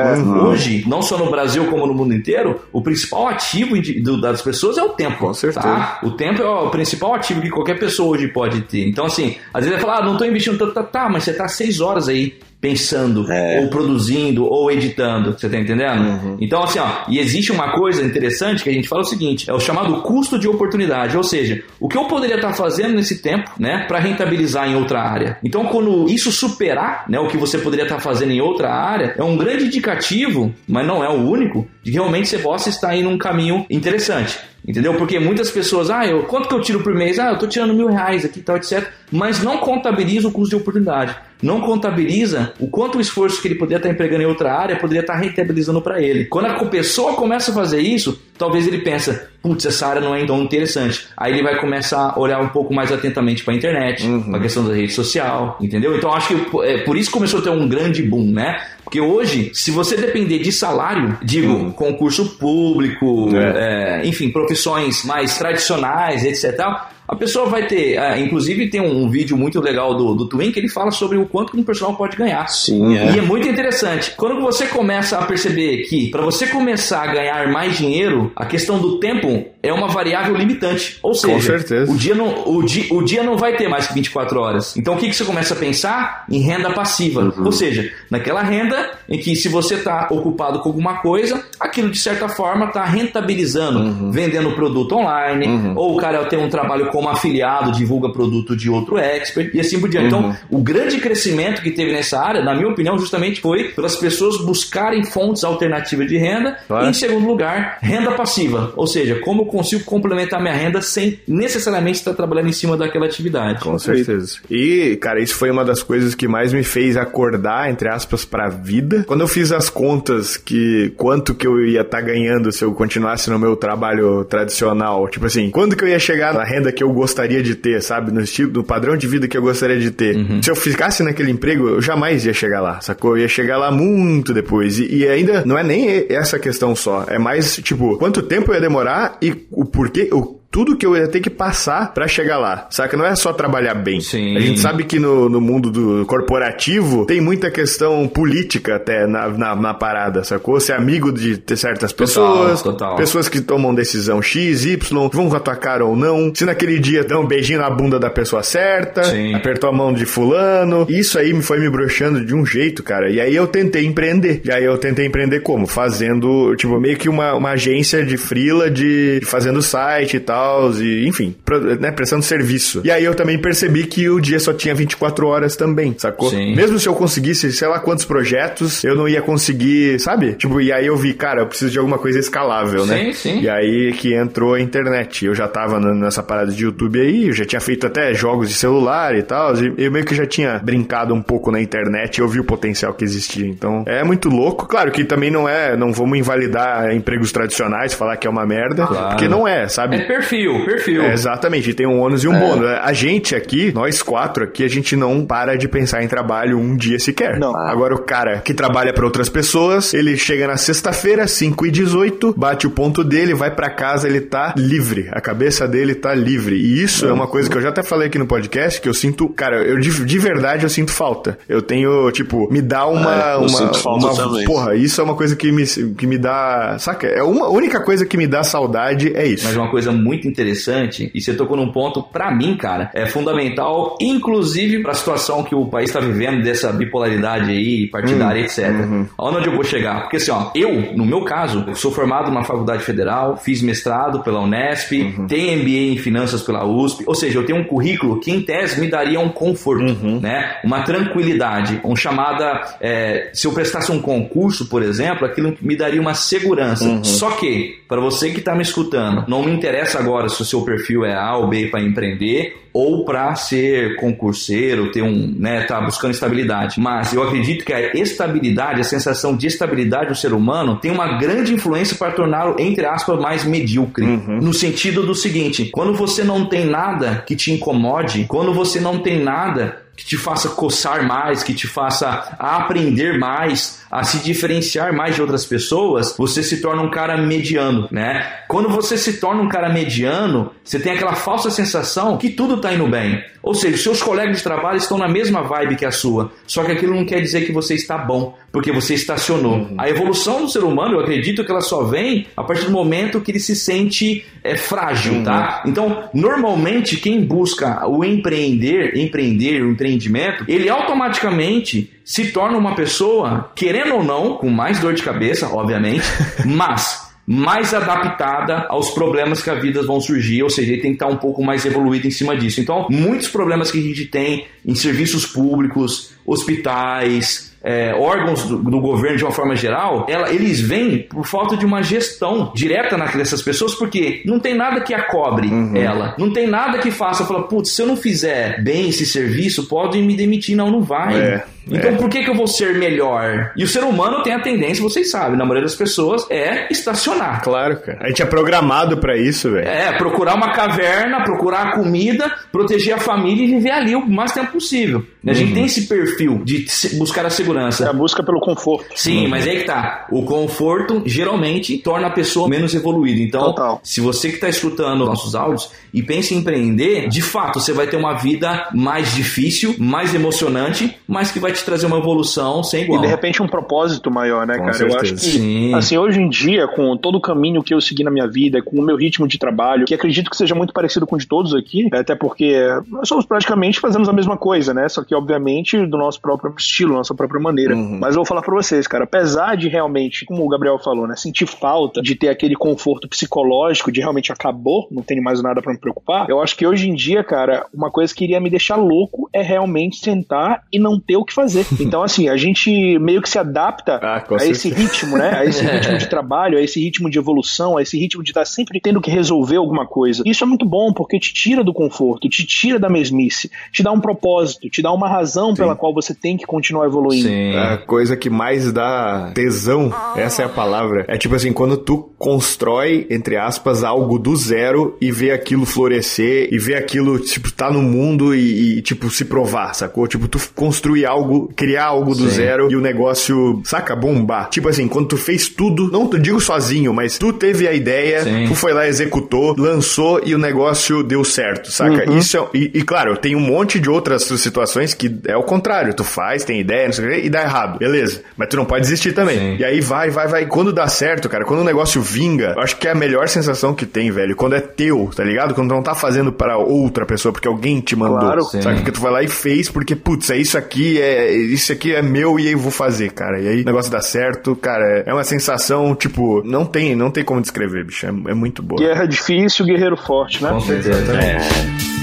Hoje, não só no Brasil como no mundo inteiro, o principal ativo do- das pessoas é o tempo. Com certeza. tá? O tempo é o principal ativo que qualquer pessoa hoje pode ter. Então, assim, às vezes ele fala, ah, não tô investindo tanto, tá, tá, mas você tá seis horas aí pensando, ou produzindo, ou editando. Você tá entendendo? Então, assim, ó, e existe uma coisa interessante que a gente fala o seguinte: é o chamado custo de oportunidade. Ou seja, o que eu poderia estar fazendo nesse tempo, né, para rentabilizar em outra área. Então, quando isso superar, né, o que você poderia estar fazendo em outra área, é um grande indicativo, mas não é o único, de que realmente você possa estar em um caminho interessante. Entendeu? Porque muitas pessoas, ah, eu, quanto que eu tiro por mês? Ah, eu tô tirando mil reais aqui tal, etc. Mas não contabiliza o custo de oportunidade. Não contabiliza o quanto o esforço que ele poderia estar empregando em outra área poderia estar rentabilizando para ele. Quando a pessoa começa a fazer isso, talvez ele pensa, putz, essa área não é tão interessante. Aí ele vai começar a olhar um pouco mais atentamente para a internet, para a questão da rede social, entendeu? Então acho que é, por isso começou a ter um grande boom, né? Porque hoje, se você depender de salário, digo, concurso público, é, enfim, profissões mais tradicionais, etc. tal, A pessoa vai ter, ah, inclusive tem um, vídeo muito legal do, do Twin que ele fala sobre o quanto um personal pode ganhar. Sim, é. E é muito interessante. Quando você começa a perceber que para você começar a ganhar mais dinheiro, a questão do tempo é uma variável limitante. Ou seja, certeza. O, dia não, o, dia, o dia não vai ter mais que 24 horas. Então o que, que você começa a pensar? Em renda passiva. Uhum. Ou seja, naquela renda em que se você está ocupado com alguma coisa, aquilo de certa forma está rentabilizando, Uhum. vendendo produto online, ou o cara tem um trabalho como afiliado, divulga produto de outro expert e assim por diante. Uhum. Então, o grande crescimento que teve nessa área, na minha opinião, justamente foi pelas pessoas buscarem fontes alternativas de renda Claro. e, em segundo lugar, renda passiva. Ou seja, como consigo complementar minha renda sem necessariamente estar trabalhando em cima daquela atividade. Com certeza. E, cara, isso foi uma das coisas que mais me fez acordar, entre aspas, pra vida. Quando eu fiz as contas que quanto que eu ia estar ganhando se eu continuasse no meu trabalho tradicional, tipo assim, quando que eu ia chegar na renda que eu gostaria de ter, sabe? No estilo, no padrão de vida que eu gostaria de ter. Se eu ficasse naquele emprego, eu jamais ia chegar lá, sacou? Eu ia chegar lá muito depois. E, e ainda não é nem essa questão só, é mais, tipo, quanto tempo ia demorar e o porquê, o tudo que eu ia ter que passar pra chegar lá. Saca? Não é só trabalhar bem. Sim. A gente sabe que no, no mundo do corporativo tem muita questão política até na, na, na parada, sacou? Ser amigo de ter certas pessoas, total. pessoas que tomam decisão X, Y, vão com a tua cara ou não. Se naquele dia dão um beijinho na bunda da pessoa certa, Sim. apertou a mão de fulano. Isso aí me foi me broxando de um jeito, cara. E aí eu tentei empreender. E aí eu tentei empreender como? Fazendo, tipo, meio que uma, uma agência de frila de fazendo site e tal, e enfim, né, prestando serviço. E aí eu também percebi que o dia só tinha 24 horas também, sacou? Sim. Mesmo se eu conseguisse, sei lá quantos projetos, eu não ia conseguir, sabe? Tipo, e aí eu vi, cara, eu preciso de alguma coisa escalável, né? Sim, sim. E aí que entrou a internet. Eu já tava nessa parada de YouTube aí, eu já tinha feito até jogos de celular e tal, e eu meio que já tinha brincado um pouco na internet, eu vi o potencial que existia. Então, é muito louco. Claro que também não é, não vamos invalidar empregos tradicionais, falar que é uma merda, Claro. porque não é, sabe? É perfil, perfil. É, exatamente, tem um ônus e um bônus. A gente aqui, nós quatro aqui, a gente não para de pensar em trabalho um dia sequer. Não. Agora o cara que trabalha para outras pessoas, ele chega na sexta-feira, 5 e 18, bate o ponto dele, vai para casa, ele tá livre. A cabeça dele tá livre. E isso é uma coisa que eu já até falei aqui no podcast, que eu sinto, cara, eu de, de verdade eu sinto falta. Eu tenho, tipo, me dá uma. É, eu uma, sinto falta uma- também. Porra, isso é uma coisa que me, que me dá. Saca? É uma a única coisa que me dá saudade é isso. Mas uma coisa muito interessante, e você tocou num ponto, pra mim, cara, é fundamental, inclusive pra situação que o país tá vivendo, dessa bipolaridade aí, partidária, Hum, etc. uhum. Onde eu vou chegar? Porque assim, ó, eu, no meu caso, eu sou formado numa faculdade federal, fiz mestrado pela Unesp, Uhum. tenho MBA em finanças pela USP, ou seja, eu tenho um currículo que em tese me daria um conforto, Uhum. né? Uma tranquilidade, um chamada, é, se eu prestasse um concurso, por exemplo, aquilo me daria uma segurança. Uhum. Só que, para você que tá me escutando, não me interessa agora se o seu perfil é A ou B para empreender ou para ser concurseiro, ter um, né, tá buscando estabilidade. Mas eu acredito que a estabilidade, a sensação de estabilidade do ser humano tem uma grande influência para torná-lo, entre aspas, mais medíocre. No sentido do seguinte, quando você não tem nada que te incomode, quando você não tem nada que te faça coçar mais, que te faça aprender mais, a se diferenciar mais de outras pessoas, você se torna um cara mediano, né? Quando você se torna um cara mediano, você tem aquela falsa sensação que tudo tá indo bem. Ou seja, os seus colegas de trabalho estão na mesma vibe que a sua, só que aquilo não quer dizer que você está bom, porque você estacionou. A evolução do ser humano, eu acredito que ela só vem a partir do momento que ele se sente é, frágil, tá? Então, normalmente, quem busca o empreender, empreender, o empreendimento, ele automaticamente se torna uma pessoa, querendo ou não, com mais dor de cabeça, obviamente, mas mais adaptada aos problemas que a vida vão surgir, ou seja, ele tem que estar um pouco mais evoluído em cima disso. Então, muitos problemas que a gente tem em serviços públicos, hospitais, é, órgãos do, do governo de uma forma geral, ela- eles vêm por falta de uma gestão direta dessas pessoas, porque não tem nada que acobre ela, não tem nada que faça, fala, putz, se eu não fizer bem esse serviço, podem me demitir, não, não vai. É, então é. por que, que eu vou ser melhor? E o ser humano tem a tendência, vocês sabem, na maioria das pessoas, é estacionar. Claro, cara. A gente é programado pra isso, velho. É, procurar uma caverna, procurar a comida, proteger a família e viver ali o mais tempo possível. A Uhum. gente tem esse perfil de buscar a É a segurança. busca pelo conforto. Sim, mas aí que tá. O conforto geralmente torna a pessoa menos evoluída. Então, Total. se você que está escutando nossos áudios e pensa em empreender, de fato você vai ter uma vida mais difícil, mais emocionante, mas que vai te trazer uma evolução sem E igual. de repente um propósito maior, né, Com cara? Eu acho certeza. que, Sim. assim, hoje em dia, com todo o caminho que eu segui na minha vida, com o meu ritmo de trabalho, que acredito que seja muito parecido com o de todos aqui, até porque nós somos praticamente fazemos a mesma coisa, né? Só que, obviamente, do nosso próprio estilo, nossa própria maneira. Mas eu vou falar pra vocês, cara, apesar de realmente, como o Gabriel falou, né, sentir falta de ter aquele conforto psicológico, de realmente acabou, não tenho mais nada pra me preocupar, eu acho que hoje em dia, cara, uma coisa que iria me deixar louco é realmente sentar e não ter o que fazer. Então, assim, a gente meio que se adapta Ah, a esse ritmo, né? A esse ritmo de trabalho, a esse ritmo de evolução, a esse ritmo de estar sempre tendo que resolver alguma coisa. Isso é muito bom porque te tira do conforto, te tira da mesmice, te dá um propósito, te dá uma razão pela qual você tem que continuar evoluindo. Sim. A coisa que mais dá tesão, essa é a palavra. É tipo assim, quando tu constrói, entre aspas, algo do zero e vê aquilo florescer e vê aquilo, tipo, tá no mundo e, e, tipo, se provar, sacou? Tipo, tu construir algo algo, criar algo do Sim. zero e o negócio, saca, bombar. Tipo assim, quando tu fez tudo, não te digo sozinho, mas tu teve a ideia, Sim. tu foi lá, executou, lançou e o negócio deu certo, saca? Isso é, e, e claro, tem um monte de outras situações que é o contrário. Tu faz, tem ideia, não sei o que, e dá errado. Beleza. Mas tu não pode desistir também. Sim. E aí vai, vai, vai. Quando dá certo, cara, quando o negócio vinga, eu acho que é a melhor sensação que tem, velho. Quando é teu, tá ligado? Quando tu não tá fazendo para outra pessoa, porque alguém te mandou. Claro. Sim. Sabe? Porque tu vai lá e fez, porque, putz, é isso aqui, é isso aqui é meu e aí eu vou fazer, cara. E aí o negócio dá certo, cara. É uma sensação, tipo, não tem, não tem como descrever, bicho. É, é muito boa. Guerra difícil, guerreiro forte, né? Com certeza. Acho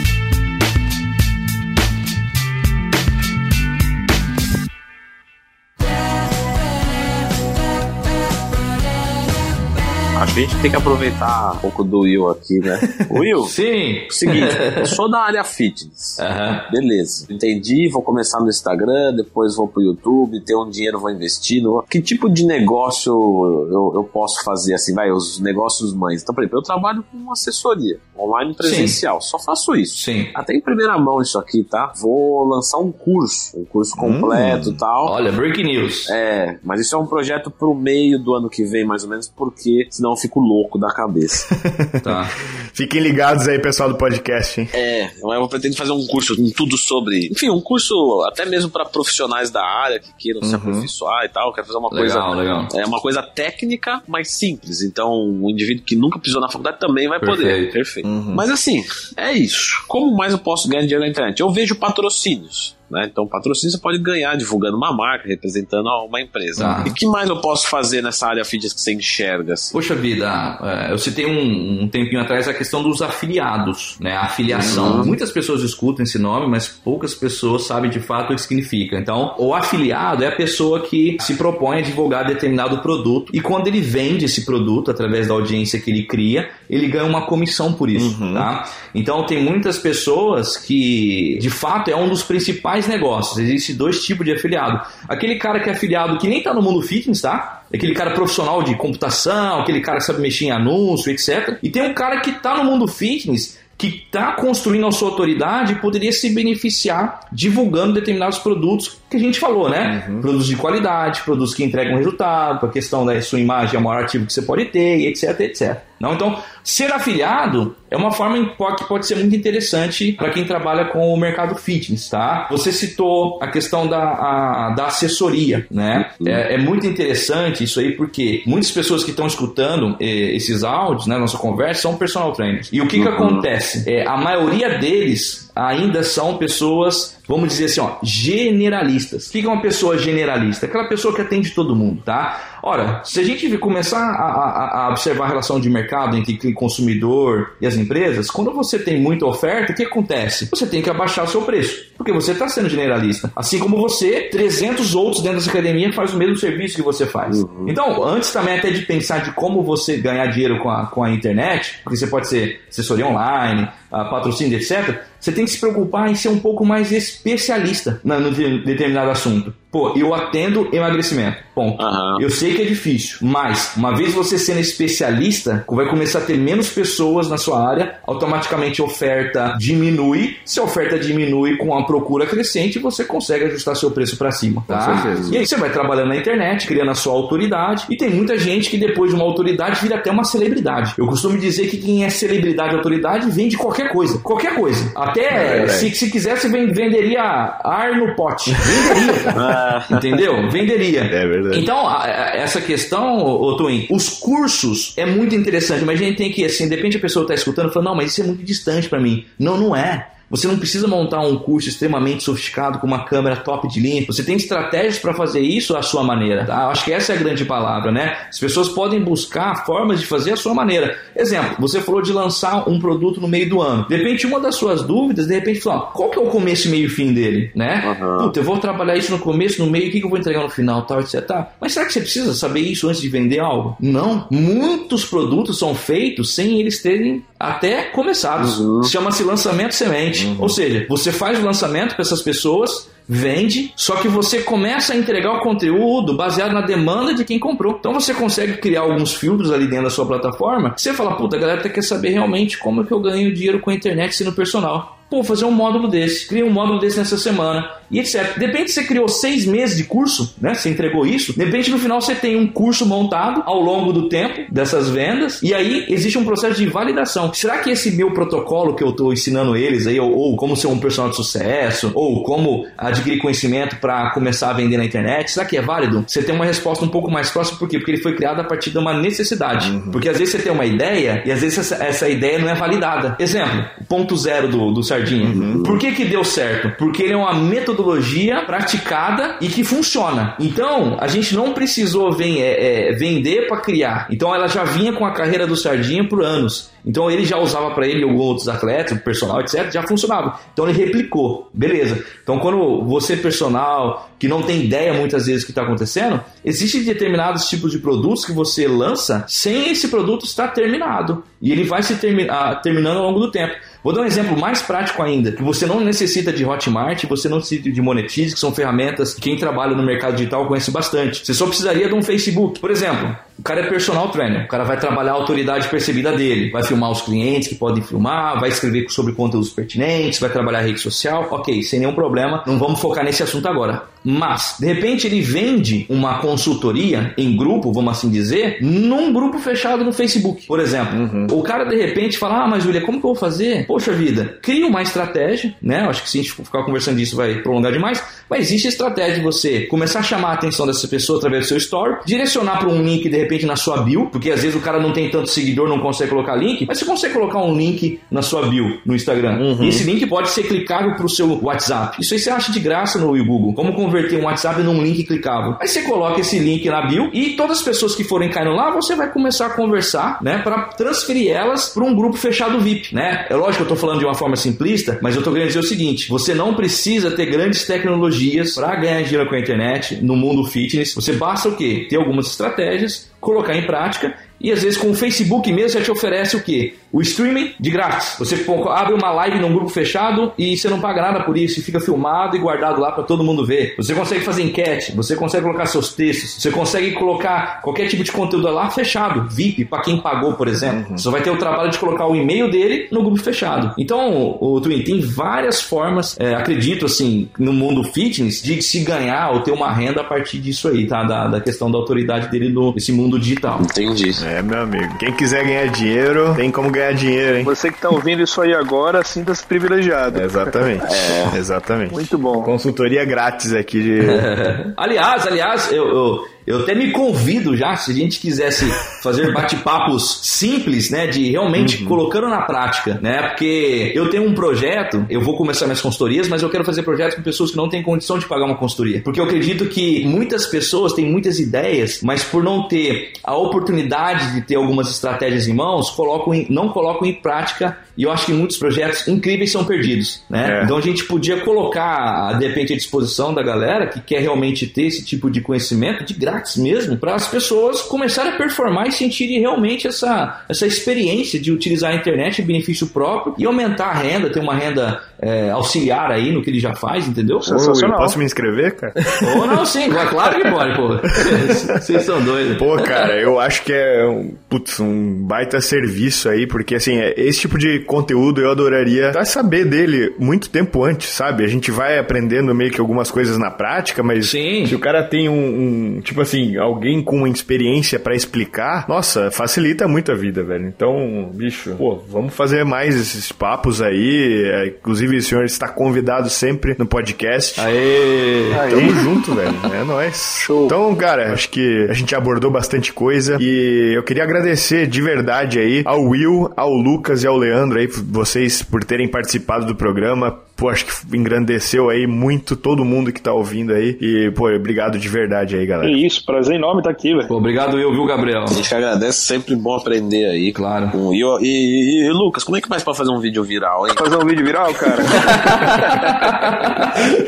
a gente tem que aproveitar um pouco do Will aqui, né? Will, Sim. seguinte, eu sou da área fitness. Aham. Beleza, entendi, vou começar no Instagram, depois vou pro YouTube, ter um dinheiro, vou investir. No... Que tipo de negócio eu, eu posso fazer assim, vai, os negócios mães? Então, por exemplo, eu trabalho com assessoria, online presencial, só faço isso. Sim. Até em primeira mão isso aqui, tá? Vou lançar um curso, um curso completo e tal. Olha, break news. É, mas isso é um projeto pro meio do ano que vem, mais ou menos, porque senão eu fico louco da cabeça. Tá. Fiquem ligados aí, pessoal do podcast, hein? é, eu pretendo fazer um curso com tudo sobre. Enfim, um curso até mesmo para profissionais da área que queiram se aperfeiçoar e tal. Quero fazer uma Legal, coisa. legal. É uma coisa técnica, mas simples. Então, um indivíduo que nunca pisou na faculdade também vai poder. Perfeito. Perfeito. Mas assim, é isso. Como mais eu posso ganhar dinheiro na internet? Eu vejo patrocínios. Né? Então, patrocínio você pode ganhar divulgando uma marca, representando uma empresa. Ah. E o que mais eu posso fazer nessa área fitness que você enxerga? Assim? Poxa vida, é, eu citei um, um tempinho atrás a questão dos afiliados, né? A afiliação. Muitas pessoas escutam esse nome, mas poucas pessoas sabem de fato o que significa. Então, o afiliado é a pessoa que se propõe a divulgar determinado produto e quando ele vende esse produto através da audiência que ele cria, ele ganha uma comissão por isso, tá? Então, tem muitas pessoas que, de fato, é um dos principais negócios. Existem dois tipos de afiliado. Aquele cara que é afiliado que nem tá no mundo fitness, tá? Aquele cara profissional de computação, aquele cara que sabe mexer em anúncio, etc. E tem um cara que tá no mundo fitness que está construindo a sua autoridade poderia se beneficiar divulgando determinados produtos que a gente falou, né? Produtos de qualidade, produtos que entregam resultado, a questão da sua imagem é o maior ativo que você pode ter, etc, etc. Não, então, ser afiliado é uma forma que pode ser muito interessante para quem trabalha com o mercado fitness, tá? Você citou a questão da, a- da assessoria, né? É, é muito interessante isso aí porque muitas pessoas que estão escutando eh, esses áudios, né, nossa conversa, são personal trainers. E o que que acontece? É, a maioria deles ainda são pessoas, vamos dizer assim, ó, generalistas. O que é uma pessoa generalista? Aquela pessoa que atende todo mundo, tá? Ora, se a gente começar a, a- a observar a relação de mercado entre o consumidor e as empresas, quando você tem muita oferta, o que acontece? Você tem que abaixar o seu preço, porque você está sendo generalista. Assim como você, 300 outros dentro dessa academia fazem o mesmo serviço que você faz. Então, antes também até de pensar de como você ganhar dinheiro com a, com a internet, porque você pode ser assessoria online, ah, patrocínio, etc., você tem que se preocupar em ser um pouco mais especialista no de- determinado assunto. Pô, eu atendo emagrecimento. Ponto. Aham. Eu sei que é difícil, mas uma vez você sendo especialista, vai começar a ter menos pessoas na sua área, automaticamente a oferta diminui. Se a oferta diminui com a procura crescente, você consegue ajustar seu preço para cima, tá? certeza. E aí você vai trabalhando na internet, criando a sua autoridade, e tem muita gente que depois de uma autoridade vira até uma celebridade. Eu costumo dizer que quem é celebridade e autoridade vende qualquer coisa, qualquer coisa. Até se, se quisesse ven- venderia ar no pote. Venderia. Entendeu? Venderia. É verdade. Então, a- a- essa questão, ô Twin, os cursos é muito interessante, mas a gente tem que, assim, de repente a pessoa está escutando e fala, não, mas isso é muito distante para mim. Não, não é. Você não precisa montar um curso extremamente sofisticado com uma câmera top de linha. Você tem estratégias para fazer isso à sua maneira. Tá? Acho que essa é a grande palavra, né? As pessoas podem buscar formas de fazer à sua maneira. Exemplo, você falou de lançar um produto no meio do ano. De repente, uma das suas dúvidas, de repente, falar, qual que é o começo, meio e fim dele, né? Aham. Puta, eu vou trabalhar isso no começo, no meio, o que, que eu vou entregar no final, tal, etc. Tá. Mas será que você precisa saber isso antes de vender algo? Não. Muitos produtos são feitos sem eles terem até começados. Chama-se lançamento semente. Ou seja, você faz o lançamento para essas pessoas, vende, só que você começa a entregar o conteúdo baseado na demanda de quem comprou. Então você consegue criar alguns filtros ali dentro da sua plataforma. Você fala, puta, a galera quer saber realmente como é que eu ganho dinheiro com a internet sendo personal. Pô, fazer um módulo desse, cria um módulo desse nessa semana e etc. De repente você criou seis meses de curso, né? Você entregou isso. De repente no final você tem um curso montado ao longo do tempo dessas vendas e aí existe um processo de validação. Será que esse meu protocolo que eu estou ensinando eles aí, ou, ou, como ser um personal de sucesso, ou como adquirir conhecimento para começar a vender na internet, será que é válido? Você tem uma resposta um pouco mais próxima, por quê? Porque ele foi criado a partir de uma necessidade. Uhum. Porque às vezes você tem uma ideia e às vezes essa, essa ideia não é validada. Exemplo, ponto zero do, do Sardinha. Uhum. Por que que deu certo? Porque ele é uma metodologia praticada e que funciona. Então, a gente não precisou vem, é, é, vender para criar. Então, ela já vinha com a carreira do Sardinha por anos. Então ele já usava para ele alguns outros atletas, personal, etc, já funcionava. Então ele replicou, beleza. Então quando você personal que não tem ideia muitas vezes do que está acontecendo, existem determinados tipos de produtos que você lança sem esse produto estar terminado e ele vai se termi ah, terminando ao longo do tempo. Vou dar um exemplo mais prático ainda, que você não necessita de Hotmart, você não necessita de Monetize, que são ferramentas que quem trabalha no mercado digital conhece bastante. Você só precisaria de um Facebook. Por exemplo, o cara é personal trainer, o cara vai trabalhar a autoridade percebida dele, vai filmar os clientes que podem filmar, vai escrever sobre conteúdos pertinentes, vai trabalhar a rede social, ok, sem nenhum problema, não vamos focar nesse assunto agora. Mas, de repente, ele vende uma consultoria em grupo, vamos assim dizer, num grupo fechado no Facebook, por exemplo. Uhum. O cara, de repente, fala: Ah, mas William, como que eu vou fazer? Poxa vida, cria uma estratégia, né? Acho que se a gente ficar conversando disso vai prolongar demais, mas existe a estratégia de você começar a chamar a atenção dessa pessoa através do seu story, direcionar para um link, de repente, na sua bio, porque às vezes o cara não tem tanto seguidor, não consegue colocar link, mas você consegue colocar um link na sua bio no Instagram. Uhum. E esse link pode ser clicável para o seu WhatsApp. Isso aí você acha de graça no Google. Como converter um WhatsApp num link clicável. Aí você coloca esse link na bio e todas as pessoas que forem caindo lá, você vai começar a conversar, né, para transferir elas para um grupo fechado VIP, né? É lógico que eu estou falando de uma forma simplista, mas eu estou querendo dizer o seguinte: você não precisa ter grandes tecnologias para ganhar dinheiro com a internet no mundo fitness. Você basta o quê? Ter algumas estratégias, colocar em prática e às vezes com o Facebook mesmo já te oferece o quê? O streaming de grátis. Você abre uma live num grupo fechado e você não paga nada por isso, e fica filmado e guardado lá para todo mundo ver. Você consegue fazer enquete, você consegue colocar seus textos, você consegue colocar qualquer tipo de conteúdo lá fechado, VIP, para quem pagou, por exemplo. Uhum. Você vai ter o trabalho de colocar o e-mail dele no grupo fechado. Então, o Twin tem várias formas, é, acredito assim, no mundo fitness, de se ganhar ou ter uma renda a partir disso aí, tá? Da, da questão da autoridade dele nesse mundo digital. Entendi. É, meu amigo. Quem quiser ganhar dinheiro, tem como ganhar dinheiro, hein? Você que tá ouvindo isso aí agora, sinta-se privilegiado. É, exatamente. É. Exatamente. Muito bom. Consultoria grátis aqui de. aliás, aliás, eu, eu, eu até me convido já, se a gente quisesse fazer bate-papos simples, né, de realmente uhum. colocando na prática, né, porque eu tenho um projeto, eu vou começar minhas consultorias, mas eu quero fazer projetos com pessoas que não têm condição de pagar uma consultoria, porque eu acredito que muitas pessoas têm muitas ideias, mas por não ter a oportunidade de ter algumas estratégias em mãos, colocam em, não colocam em prática e eu acho que muitos projetos incríveis são perdidos, né? É. Então a gente podia colocar, de repente, à disposição da galera que quer realmente ter esse tipo de conhecimento de grátis mesmo, para as pessoas começarem a performar e sentirem realmente essa, essa experiência de utilizar a internet em benefício próprio e aumentar a renda, ter uma renda é, auxiliar aí no que ele já faz, entendeu? Sensacional. posso me inscrever, cara? Ou não, sim, claro que pode, pô. Vocês são doidos. Pô, cara, eu acho que é um, putz, um baita serviço aí, porque assim, é, esse tipo de conteúdo eu adoraria saber dele muito tempo antes, sabe? A gente vai aprendendo meio que algumas coisas na prática, mas sim. se o cara tem um, um tipo assim, alguém com uma experiência para explicar, nossa, facilita muito a vida, velho. Então, bicho, pô, vamos fazer mais esses papos aí. É, inclusive, o senhor está convidado sempre no podcast. Aê! Tamo junto, velho. É nóis. Show. Então, cara, acho que a gente abordou bastante coisa e eu queria agradecer de verdade aí ao Will, ao Lucas e ao Leandro aí, vocês por terem participado do programa pô, acho que engrandeceu aí muito todo mundo que tá ouvindo aí. E, pô, obrigado de verdade aí, galera. É isso, prazer enorme estar tá aqui, velho. Obrigado eu, viu, Gabriel? A gente agradece, sempre bom aprender aí. Claro. E, e, e, e, Lucas, como é que faz pra fazer um vídeo viral, hein? Fazer um vídeo viral, cara?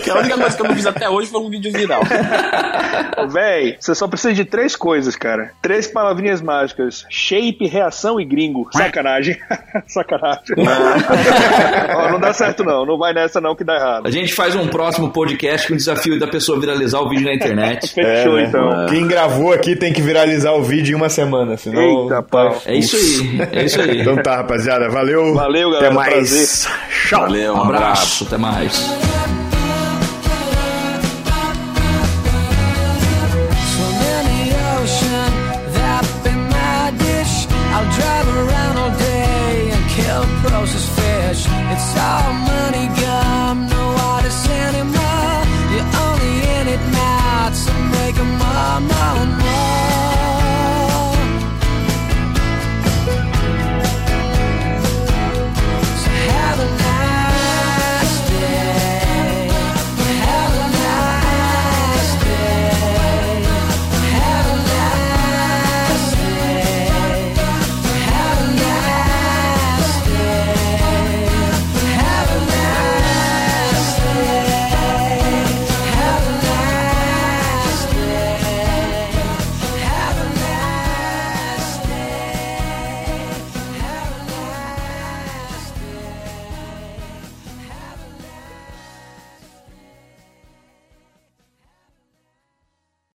Que a única coisa que eu não fiz até hoje foi um vídeo viral. Véi, você só precisa de três coisas, cara. Três palavrinhas mágicas: shape, reação e gringo. Sacanagem. Sacanagem. Ó, não dá certo, não. Não vai nessa não que dá errado. A gente faz um próximo podcast com o desafio da pessoa viralizar o vídeo na internet. Fechou, é, né? então. Quem gravou aqui tem que viralizar o vídeo em uma semana, senão... Eita, pau. É isso aí, é isso aí. Então tá, rapaziada. Valeu. Valeu, galera. Até mais. Prazer. Tchau. Valeu, abraço, até mais.